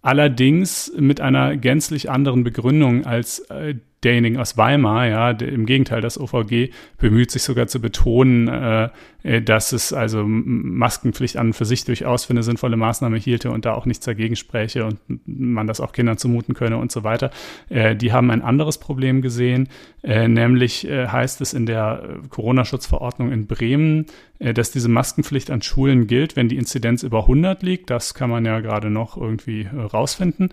[SPEAKER 1] Allerdings mit einer gänzlich anderen Begründung als äh, derjenigen aus Weimar, ja, im Gegenteil, das OVG bemüht sich sogar zu betonen, äh, äh, dass es also Maskenpflicht an und für sich durchaus für eine sinnvolle Maßnahme hielte und da auch nichts dagegen spräche und man das auch Kindern zumuten könne und so weiter. Äh, die haben ein anderes Problem gesehen, äh, nämlich äh, heißt es in der äh, Corona-Schutzverordnung in Bremen, dass diese Maskenpflicht an Schulen gilt, wenn die Inzidenz über 100 liegt. Das kann man ja gerade noch irgendwie rausfinden.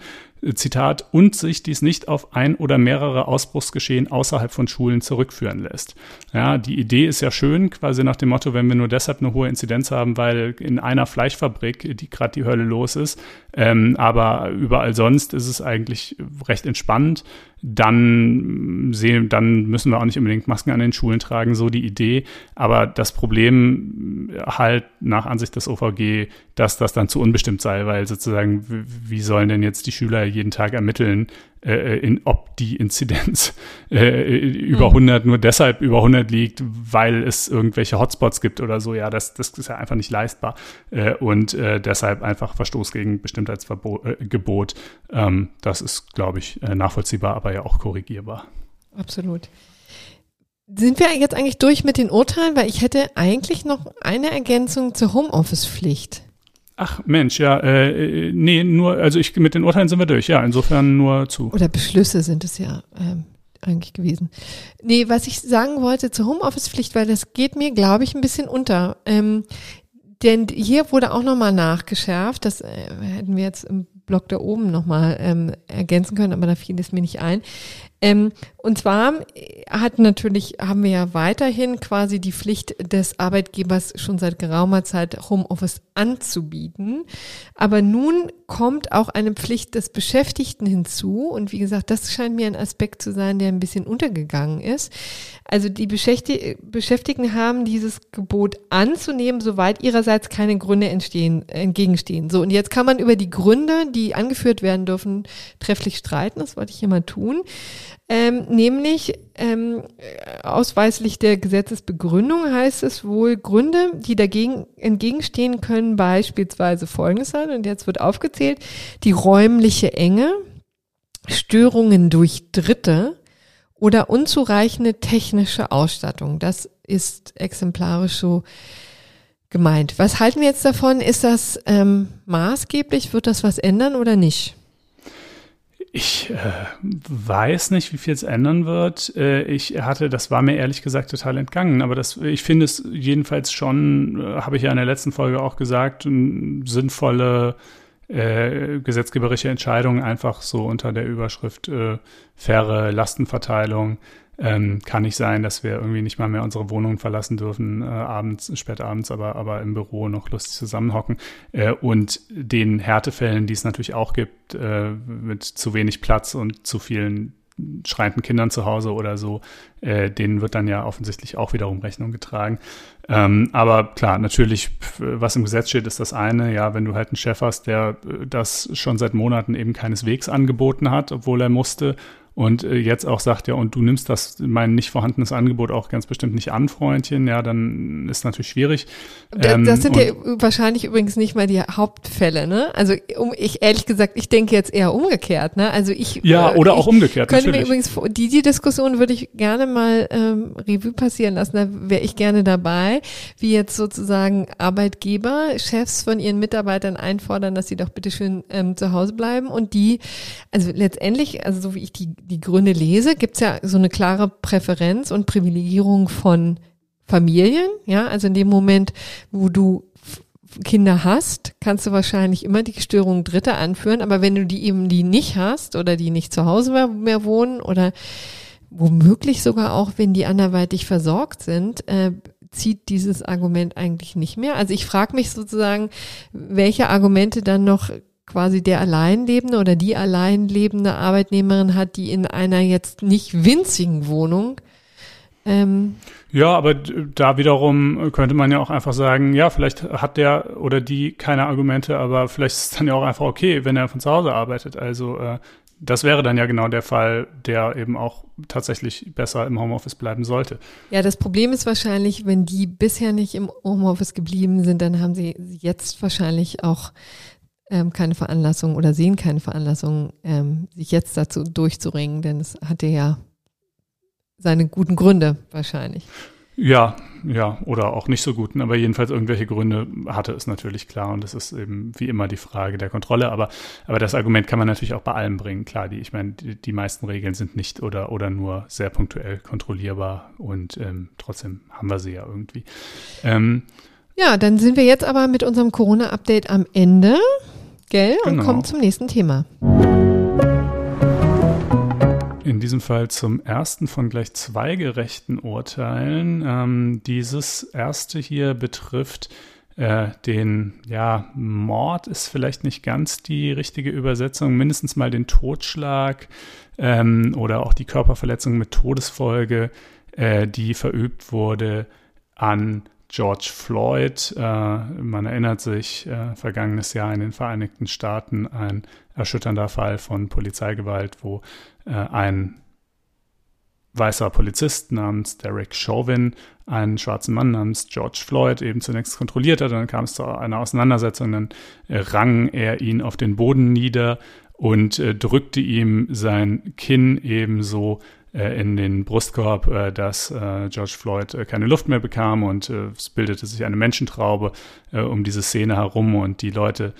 [SPEAKER 1] Zitat, und sich dies nicht auf ein oder mehrere Ausbruchsgeschehen außerhalb von Schulen zurückführen lässt. Ja, die Idee ist ja schön, quasi nach dem Motto, wenn wir nur deshalb eine hohe Inzidenz haben, weil in einer Fleischfabrik, die gerade die Hölle los ist, ähm, aber überall sonst ist es eigentlich recht entspannt dann sehen, dann müssen wir auch nicht unbedingt Masken an den Schulen tragen, so die Idee. Aber das Problem halt nach Ansicht des OVG, dass das dann zu unbestimmt sei, weil sozusagen, wie sollen denn jetzt die Schüler jeden Tag ermitteln, in, ob die Inzidenz äh, über 100 hm. nur deshalb über 100 liegt, weil es irgendwelche Hotspots gibt oder so. Ja, das, das ist ja einfach nicht leistbar äh, und äh, deshalb einfach Verstoß gegen Bestimmtheitsgebot. Äh, ähm, das ist, glaube ich, äh, nachvollziehbar, aber ja auch korrigierbar.
[SPEAKER 2] Absolut. Sind wir jetzt eigentlich durch mit den Urteilen? Weil ich hätte eigentlich noch eine Ergänzung zur Homeoffice-Pflicht.
[SPEAKER 1] Ach Mensch, ja, äh, nee, nur, also ich mit den Urteilen sind wir durch, ja, insofern nur zu.
[SPEAKER 2] Oder Beschlüsse sind es ja ähm, eigentlich gewesen. Nee, was ich sagen wollte zur Homeoffice-Pflicht, weil das geht mir, glaube ich, ein bisschen unter. Ähm, denn hier wurde auch nochmal nachgeschärft, das äh, hätten wir jetzt im Blog da oben nochmal ähm, ergänzen können, aber da fiel es mir nicht ein. Ähm, und zwar hat natürlich, haben wir ja weiterhin quasi die Pflicht des Arbeitgebers schon seit geraumer Zeit Homeoffice anzubieten. Aber nun kommt auch eine Pflicht des Beschäftigten hinzu. Und wie gesagt, das scheint mir ein Aspekt zu sein, der ein bisschen untergegangen ist. Also die Beschäftigten haben dieses Gebot anzunehmen, soweit ihrerseits keine Gründe entstehen, entgegenstehen. So, und jetzt kann man über die Gründe, die angeführt werden dürfen, trefflich streiten. Das wollte ich hier mal tun ähm, nämlich ähm, ausweislich der Gesetzesbegründung heißt es wohl Gründe, die dagegen entgegenstehen können, beispielsweise folgendes sein, und jetzt wird aufgezählt, die räumliche Enge, Störungen durch Dritte oder unzureichende technische Ausstattung. Das ist exemplarisch so gemeint. Was halten wir jetzt davon? Ist das ähm, maßgeblich? Wird das was ändern oder nicht?
[SPEAKER 1] Ich äh, weiß nicht, wie viel es ändern wird. Äh, ich hatte, das war mir ehrlich gesagt total entgangen, aber das, ich finde es jedenfalls schon, äh, habe ich ja in der letzten Folge auch gesagt, sinnvolle äh, gesetzgeberische Entscheidung einfach so unter der Überschrift äh, faire Lastenverteilung ähm, kann nicht sein, dass wir irgendwie nicht mal mehr unsere Wohnungen verlassen dürfen, äh, abends, spät abends, aber, aber im Büro noch lustig zusammenhocken. Äh, und den Härtefällen, die es natürlich auch gibt, äh, mit zu wenig Platz und zu vielen schreienden Kindern zu Hause oder so, äh, denen wird dann ja offensichtlich auch wiederum Rechnung getragen. Ähm, aber klar, natürlich, was im Gesetz steht, ist das eine. Ja, wenn du halt einen Chef hast, der äh, das schon seit Monaten eben keineswegs angeboten hat, obwohl er musste und äh, jetzt auch sagt, ja, und du nimmst das, mein nicht vorhandenes Angebot auch ganz bestimmt nicht an, Freundchen, ja, dann ist natürlich schwierig.
[SPEAKER 2] Ähm, das sind ja wahrscheinlich übrigens nicht mal die Hauptfälle, ne? Also um, ich ehrlich gesagt, ich denke jetzt eher umgekehrt, ne? Also ich
[SPEAKER 1] ja oder auch umgekehrt.
[SPEAKER 2] Könnte natürlich. mir übrigens die die Diskussion würde ich gerne mal ähm, Revue passieren lassen. Da wäre ich gerne dabei, wie jetzt sozusagen Arbeitgeber, Chefs von ihren Mitarbeitern einfordern, dass sie doch bitteschön ähm, zu Hause bleiben und die, also letztendlich, also so wie ich die die Gründe lese, gibt's ja so eine klare Präferenz und Privilegierung von Familien. Ja, also in dem Moment, wo du Kinder hast, kannst du wahrscheinlich immer die Störungen Dritter anführen, aber wenn du die eben die nicht hast oder die nicht zu Hause mehr, mehr wohnen oder womöglich sogar auch, wenn die anderweitig versorgt sind, äh, zieht dieses Argument eigentlich nicht mehr. Also ich frage mich sozusagen, welche Argumente dann noch quasi der alleinlebende oder die alleinlebende Arbeitnehmerin hat, die in einer jetzt nicht winzigen Wohnung
[SPEAKER 1] ähm, ja, aber da wiederum könnte man ja auch einfach sagen, ja, vielleicht hat der oder die keine Argumente, aber vielleicht ist es dann ja auch einfach okay, wenn er von zu Hause arbeitet. Also äh, das wäre dann ja genau der Fall, der eben auch tatsächlich besser im Homeoffice bleiben sollte.
[SPEAKER 2] Ja, das Problem ist wahrscheinlich, wenn die bisher nicht im Homeoffice geblieben sind, dann haben sie jetzt wahrscheinlich auch ähm, keine Veranlassung oder sehen keine Veranlassung, ähm, sich jetzt dazu durchzuringen, denn es hatte ja seine guten Gründe wahrscheinlich.
[SPEAKER 1] Ja, ja, oder auch nicht so guten, aber jedenfalls irgendwelche Gründe hatte es natürlich klar und das ist eben wie immer die Frage der Kontrolle. Aber, aber das Argument kann man natürlich auch bei allem bringen. Klar, die, ich meine, die, die meisten Regeln sind nicht oder, oder nur sehr punktuell kontrollierbar und ähm, trotzdem haben wir sie ja irgendwie. Ähm,
[SPEAKER 2] ja, dann sind wir jetzt aber mit unserem Corona-Update am Ende, gell, und genau. kommen zum nächsten Thema
[SPEAKER 1] in diesem Fall zum ersten von gleich zwei gerechten Urteilen. Ähm, dieses erste hier betrifft äh, den, ja, Mord ist vielleicht nicht ganz die richtige Übersetzung, mindestens mal den Totschlag ähm, oder auch die Körperverletzung mit Todesfolge, äh, die verübt wurde an George Floyd. Äh, man erinnert sich, äh, vergangenes Jahr in den Vereinigten Staaten ein erschütternder Fall von Polizeigewalt, wo äh, ein weißer Polizist namens Derek Chauvin einen schwarzen Mann namens George Floyd eben zunächst kontrolliert hat. Dann kam es zu einer Auseinandersetzung, dann rang er ihn auf den Boden nieder und drückte ihm sein Kinn ebenso in den Brustkorb, äh, dass äh, George Floyd keine Luft mehr bekam und es bildete sich eine Menschentraube um diese Szene herum und die Leute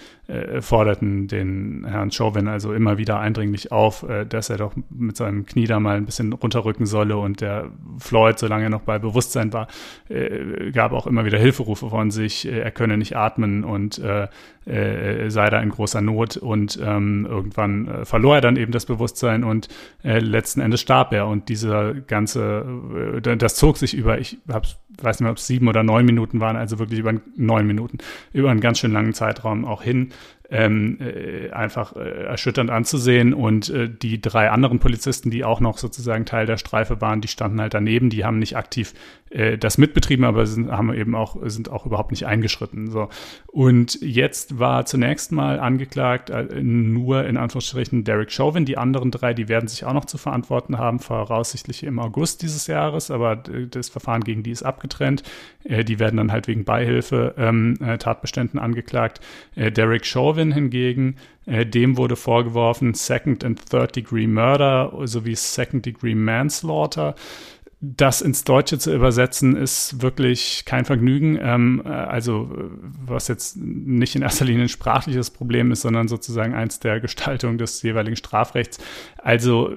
[SPEAKER 1] forderten den Herrn Chauvin also immer wieder eindringlich auf, dass er doch mit seinem Knie da mal ein bisschen runterrücken solle und der Floyd, solange er noch bei Bewusstsein war, gab auch immer wieder Hilferufe von sich, er könne nicht atmen und sei da in großer Not und ähm, irgendwann verlor er dann eben das Bewusstsein und letzten Endes starb er und dieser ganze, äh, das zog sich über, ich hab's, weiß nicht mehr, ob es sieben oder neun Minuten waren, also wirklich über neun Minuten, über einen ganz schön langen Zeitraum auch hin ähm, äh, einfach äh, erschütternd anzusehen. Und äh, die drei anderen Polizisten, die auch noch sozusagen Teil der Streife waren, die standen halt daneben, die haben nicht aktiv äh, das mitbetrieben, aber sind, haben eben auch, sind auch überhaupt nicht eingeschritten. So. Und jetzt war zunächst mal angeklagt äh, nur in Anführungsstrichen Derek Chauvin. Die anderen drei, die werden sich auch noch zu verantworten haben, voraussichtlich im August dieses Jahres, aber äh, das Verfahren gegen die ist abgetrennt. Die werden dann halt wegen Beihilfe ähm, äh, Tatbeständen angeklagt. Derek Chauvin hingegen, äh, dem wurde vorgeworfen Second and Third Degree Murder sowie Second Degree Manslaughter. Das ins Deutsche zu übersetzen, ist wirklich kein Vergnügen. Ähm, äh, also, was jetzt nicht in erster Linie ein sprachliches Problem ist, sondern sozusagen eins der Gestaltung des jeweiligen Strafrechts. Also,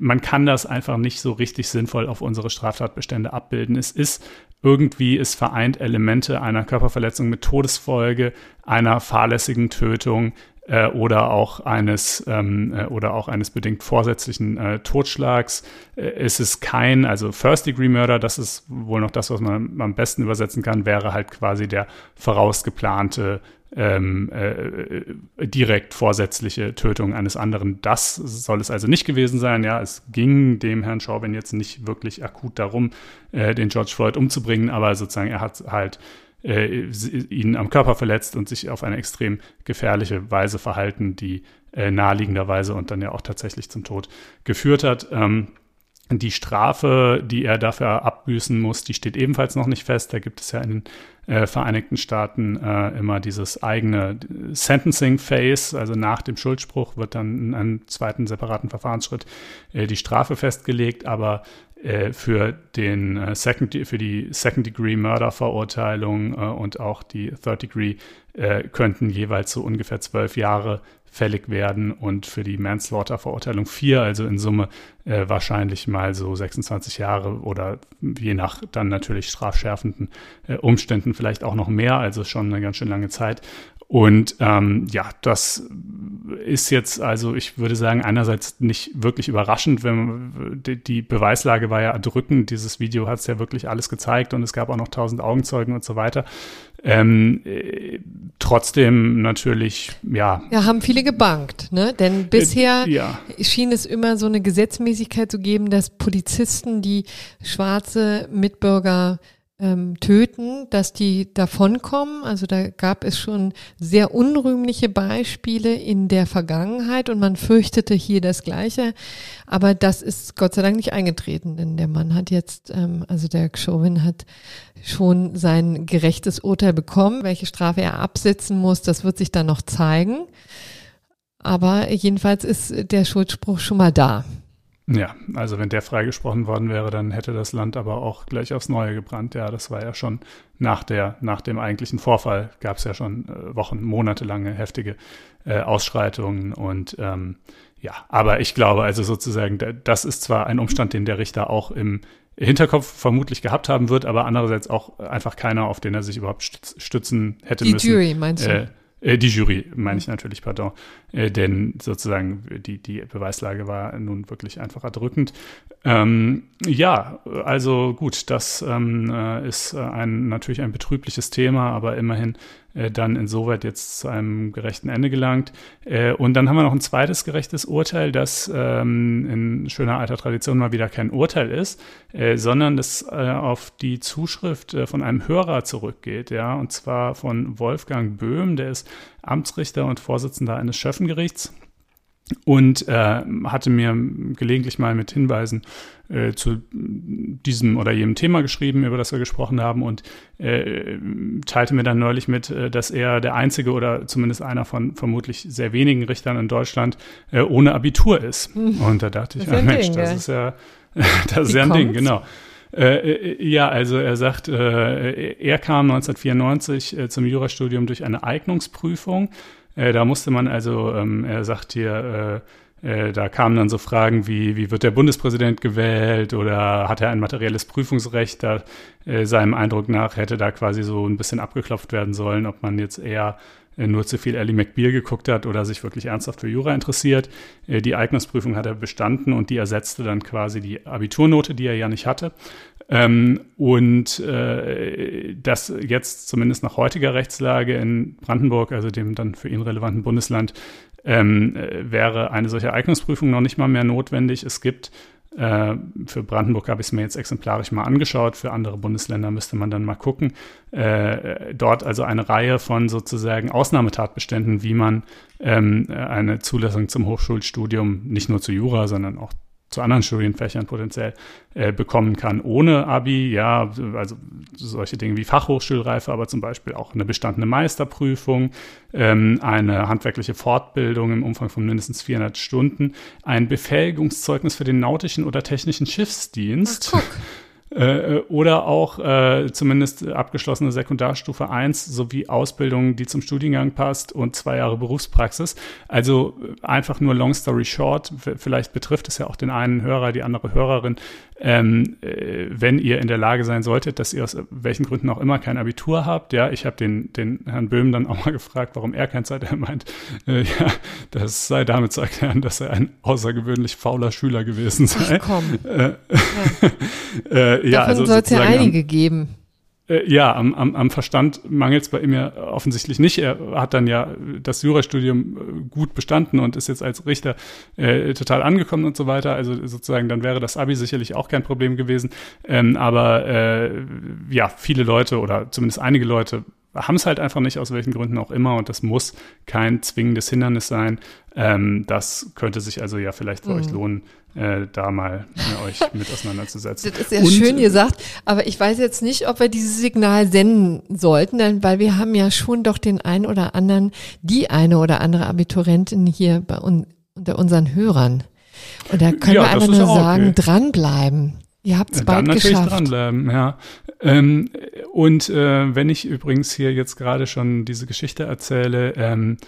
[SPEAKER 1] man kann das einfach nicht so richtig sinnvoll auf unsere Straftatbestände abbilden. Es ist irgendwie, es vereint Elemente einer Körperverletzung mit Todesfolge, einer fahrlässigen Tötung, äh, oder auch eines ähm, äh, oder auch eines bedingt vorsätzlichen äh, Totschlags. Äh, es ist kein, also First Degree Murder, das ist wohl noch das, was man am besten übersetzen kann, wäre halt quasi der vorausgeplante ähm, äh, direkt vorsätzliche Tötung eines anderen. Das soll es also nicht gewesen sein. Ja, es ging dem Herrn Chauvin jetzt nicht wirklich akut darum, äh, den George Floyd umzubringen, aber sozusagen er hat halt äh, ihn am Körper verletzt und sich auf eine extrem gefährliche Weise verhalten, die äh, naheliegenderweise und dann ja auch tatsächlich zum Tod geführt hat. Ähm, die Strafe, die er dafür abbüßen muss, die steht ebenfalls noch nicht fest. Da gibt es ja in den äh, Vereinigten Staaten äh, immer dieses eigene Sentencing Phase, also nach dem Schuldspruch wird dann in einem zweiten separaten Verfahrensschritt äh, die Strafe festgelegt, aber äh, für den äh, Second, für die Second Degree Murder Verurteilung äh, und auch die Third Degree könnten jeweils so ungefähr zwölf Jahre fällig werden und für die Manslaughter-Verurteilung vier, also in Summe äh, wahrscheinlich mal so 26 Jahre oder je nach dann natürlich strafschärfenden äh, Umständen vielleicht auch noch mehr, also schon eine ganz schön lange Zeit. Und ähm, ja, das ist jetzt, also ich würde sagen, einerseits nicht wirklich überraschend, wenn die Beweislage war ja erdrückend. Dieses Video hat es ja wirklich alles gezeigt und es gab auch noch tausend Augenzeugen und so weiter. Ähm, äh, trotzdem natürlich, ja.
[SPEAKER 2] Ja, haben viele gebankt, ne? Denn bisher äh, ja. schien es immer so eine Gesetzmäßigkeit zu geben, dass Polizisten, die schwarze Mitbürger ähm, töten, dass die davonkommen. Also da gab es schon sehr unrühmliche Beispiele in der Vergangenheit und man fürchtete hier das Gleiche. Aber das ist Gott sei Dank nicht eingetreten, denn der Mann hat jetzt, ähm, also der Chauvin hat schon sein gerechtes Urteil bekommen. Welche Strafe er absetzen muss, das wird sich dann noch zeigen. Aber jedenfalls ist der Schuldspruch schon mal da.
[SPEAKER 1] Ja, also wenn der freigesprochen worden wäre, dann hätte das Land aber auch gleich aufs Neue gebrannt. Ja, das war ja schon nach der, nach dem eigentlichen Vorfall gab es ja schon äh, Wochen, monatelange heftige äh, Ausschreitungen und ähm, ja, aber ich glaube also sozusagen, das ist zwar ein Umstand, den der Richter auch im Hinterkopf vermutlich gehabt haben wird, aber andererseits auch einfach keiner, auf den er sich überhaupt stützen hätte
[SPEAKER 2] Die
[SPEAKER 1] müssen.
[SPEAKER 2] Die Jury meinst du? Äh,
[SPEAKER 1] äh, die Jury, meine ich natürlich, pardon. Äh, denn sozusagen die, die Beweislage war nun wirklich einfach erdrückend. Ähm, ja, also gut, das ähm, äh, ist ein, natürlich ein betrübliches Thema, aber immerhin äh, dann insoweit jetzt zu einem gerechten Ende gelangt. Äh, und dann haben wir noch ein zweites gerechtes Urteil, das ähm, in schöner alter Tradition mal wieder kein Urteil ist, äh, sondern das äh, auf die Zuschrift äh, von einem Hörer zurückgeht, ja, und zwar von Wolfgang Böhm, der ist Amtsrichter und Vorsitzender eines Schöffengerichts und äh, hatte mir gelegentlich mal mit Hinweisen äh, zu diesem oder jenem Thema geschrieben, über das wir gesprochen haben und äh, teilte mir dann neulich mit, äh, dass er der einzige oder zumindest einer von vermutlich sehr wenigen Richtern in Deutschland äh, ohne Abitur ist. Hm. Und da dachte ich, ja, Mensch, das ist ja, das ist ja ein Ding, genau. Äh, äh, ja, also er sagt, äh, er kam 1994 äh, zum Jurastudium durch eine Eignungsprüfung. Äh, da musste man also, ähm, er sagt hier, äh, da kamen dann so Fragen wie, wie wird der Bundespräsident gewählt oder hat er ein materielles Prüfungsrecht? Da, seinem Eindruck nach hätte da quasi so ein bisschen abgeklopft werden sollen, ob man jetzt eher nur zu viel Ellie McBeal geguckt hat oder sich wirklich ernsthaft für Jura interessiert. Die Eignungsprüfung hat er bestanden und die ersetzte dann quasi die Abiturnote, die er ja nicht hatte. Ähm, und äh, das jetzt zumindest nach heutiger Rechtslage in Brandenburg, also dem dann für ihn relevanten Bundesland, ähm, äh, wäre eine solche Eignungsprüfung noch nicht mal mehr notwendig. Es gibt äh, für Brandenburg habe ich es mir jetzt exemplarisch mal angeschaut. Für andere Bundesländer müsste man dann mal gucken. Äh, dort also eine Reihe von sozusagen Ausnahmetatbeständen, wie man ähm, eine Zulassung zum Hochschulstudium nicht nur zu Jura, sondern auch zu anderen Studienfächern potenziell äh, bekommen kann ohne Abi. Ja, also solche Dinge wie Fachhochschulreife, aber zum Beispiel auch eine bestandene Meisterprüfung, ähm, eine handwerkliche Fortbildung im Umfang von mindestens 400 Stunden, ein Befähigungszeugnis für den nautischen oder technischen Schiffsdienst. Ach, äh, oder auch äh, zumindest abgeschlossene Sekundarstufe 1 sowie Ausbildung, die zum Studiengang passt und zwei Jahre Berufspraxis. Also äh, einfach nur long story short, vielleicht betrifft es ja auch den einen Hörer, die andere Hörerin, ähm, äh, wenn ihr in der Lage sein solltet, dass ihr aus welchen Gründen auch immer kein Abitur habt. Ja, ich habe den, den Herrn Böhm dann auch mal gefragt, warum er kein Zeit. Er meint, äh, ja, das sei damit zu erklären, dass er ein außergewöhnlich fauler Schüler gewesen sei. Ach komm. Äh, ja.
[SPEAKER 2] äh, ja, Davon also soll es ja einige geben.
[SPEAKER 1] Äh, ja, am, am, am Verstand mangelt es bei ihm ja offensichtlich nicht. Er hat dann ja das Jurastudium äh, gut bestanden und ist jetzt als Richter äh, total angekommen und so weiter. Also sozusagen, dann wäre das Abi sicherlich auch kein Problem gewesen. Ähm, aber äh, ja, viele Leute oder zumindest einige Leute haben es halt einfach nicht, aus welchen Gründen auch immer. Und das muss kein zwingendes Hindernis sein. Ähm, das könnte sich also ja vielleicht für mhm. euch lohnen, äh, da mal äh, euch mit auseinanderzusetzen.
[SPEAKER 2] Das ist ja Und, schön gesagt, aber ich weiß jetzt nicht, ob wir dieses Signal senden sollten, denn, weil wir haben ja schon doch den einen oder anderen, die eine oder andere Abiturentin hier bei un unter unseren Hörern. Und da können ja, wir einfach nur sagen, okay. dranbleiben. Ihr habt es
[SPEAKER 1] Dann
[SPEAKER 2] bald
[SPEAKER 1] natürlich
[SPEAKER 2] geschafft.
[SPEAKER 1] dranbleiben, ja. Ähm, und äh, wenn ich übrigens hier jetzt gerade schon diese Geschichte erzähle, ähm, äh,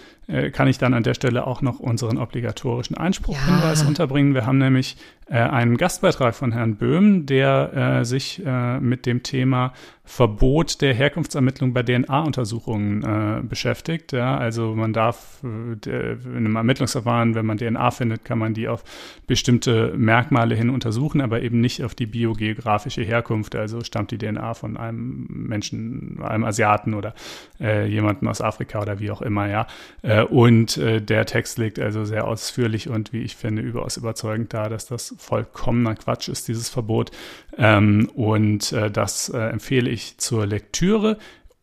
[SPEAKER 1] kann ich dann an der Stelle auch noch unseren obligatorischen Einspruchhinweis
[SPEAKER 2] Ja.
[SPEAKER 1] unterbringen. Wir haben nämlich äh, einen Gastbeitrag von Herrn Böhm, der äh, sich äh, mit dem Thema Verbot der Herkunftsermittlung bei DNA-Untersuchungen äh, beschäftigt. Ja, also man darf äh, in einem Ermittlungsverfahren, wenn man DNA findet, kann man die auf bestimmte Merkmale hin untersuchen, aber eben nicht auf die biogeografische Herkunft. Also stammt die DNA von einem Menschen, einem Asiaten oder äh, jemanden aus Afrika oder wie auch immer, ja. Äh, und äh, der Text legt also sehr ausführlich und wie ich finde überaus überzeugend dar, dass das vollkommener Quatsch ist, dieses Verbot. Ähm, und äh, das äh, empfehle ich zur Lektüre.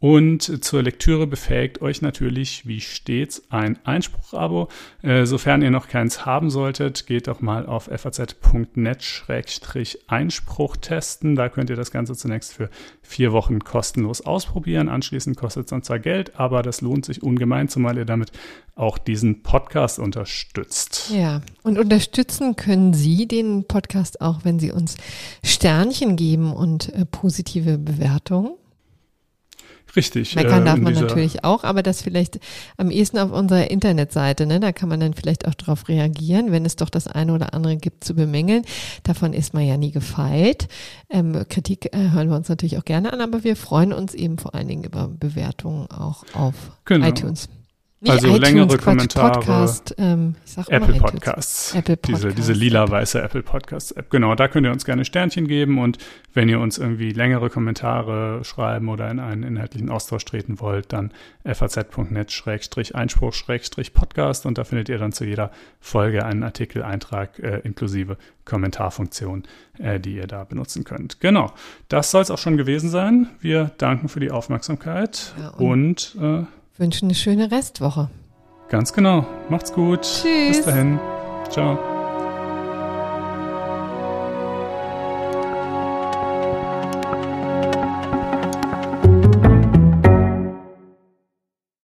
[SPEAKER 1] Und zur Lektüre befähigt euch natürlich wie stets ein Einspruchabo. Äh, sofern ihr noch keins haben solltet, geht doch mal auf faz.net-einspruch testen. Da könnt ihr das Ganze zunächst für vier Wochen kostenlos ausprobieren. Anschließend kostet es dann zwar Geld, aber das lohnt sich ungemein, zumal ihr damit auch diesen Podcast unterstützt.
[SPEAKER 2] Ja, und unterstützen können Sie den Podcast auch, wenn Sie uns Sternchen geben und äh, positive Bewertungen.
[SPEAKER 1] Richtig.
[SPEAKER 2] Meckern
[SPEAKER 1] äh,
[SPEAKER 2] darf man natürlich auch, aber das vielleicht am ehesten auf unserer Internetseite, ne? Da kann man dann vielleicht auch darauf reagieren, wenn es doch das eine oder andere gibt zu bemängeln. Davon ist man ja nie gefeit. Ähm, Kritik äh, hören wir uns natürlich auch gerne an, aber wir freuen uns eben vor allen Dingen über Bewertungen auch auf
[SPEAKER 1] Genau.
[SPEAKER 2] iTunes. Nicht
[SPEAKER 1] Also
[SPEAKER 2] iTunes,
[SPEAKER 1] längere
[SPEAKER 2] Quatsch,
[SPEAKER 1] Kommentare,
[SPEAKER 2] Podcast, ähm,
[SPEAKER 1] Apple. Podcasts.
[SPEAKER 2] Apple
[SPEAKER 1] Diese,
[SPEAKER 2] Podcast.
[SPEAKER 1] diese lila-weiße Apple Podcasts App. Genau, da könnt ihr uns gerne Sternchen geben und wenn ihr uns irgendwie längere Kommentare schreiben oder in einen inhaltlichen Austausch treten wollt, dann faz.net-einspruch-podcast und da findet ihr dann zu jeder Folge einen Artikeleintrag äh, inklusive Kommentarfunktion, äh, die ihr da benutzen könnt. Genau, das soll es auch schon gewesen sein. Wir danken für die Aufmerksamkeit
[SPEAKER 2] Ja, und-
[SPEAKER 1] und äh,
[SPEAKER 2] Wünschen eine schöne Restwoche.
[SPEAKER 1] ganz genau, macht's gut.
[SPEAKER 2] Tschüss.
[SPEAKER 1] Bis dahin. Ciao.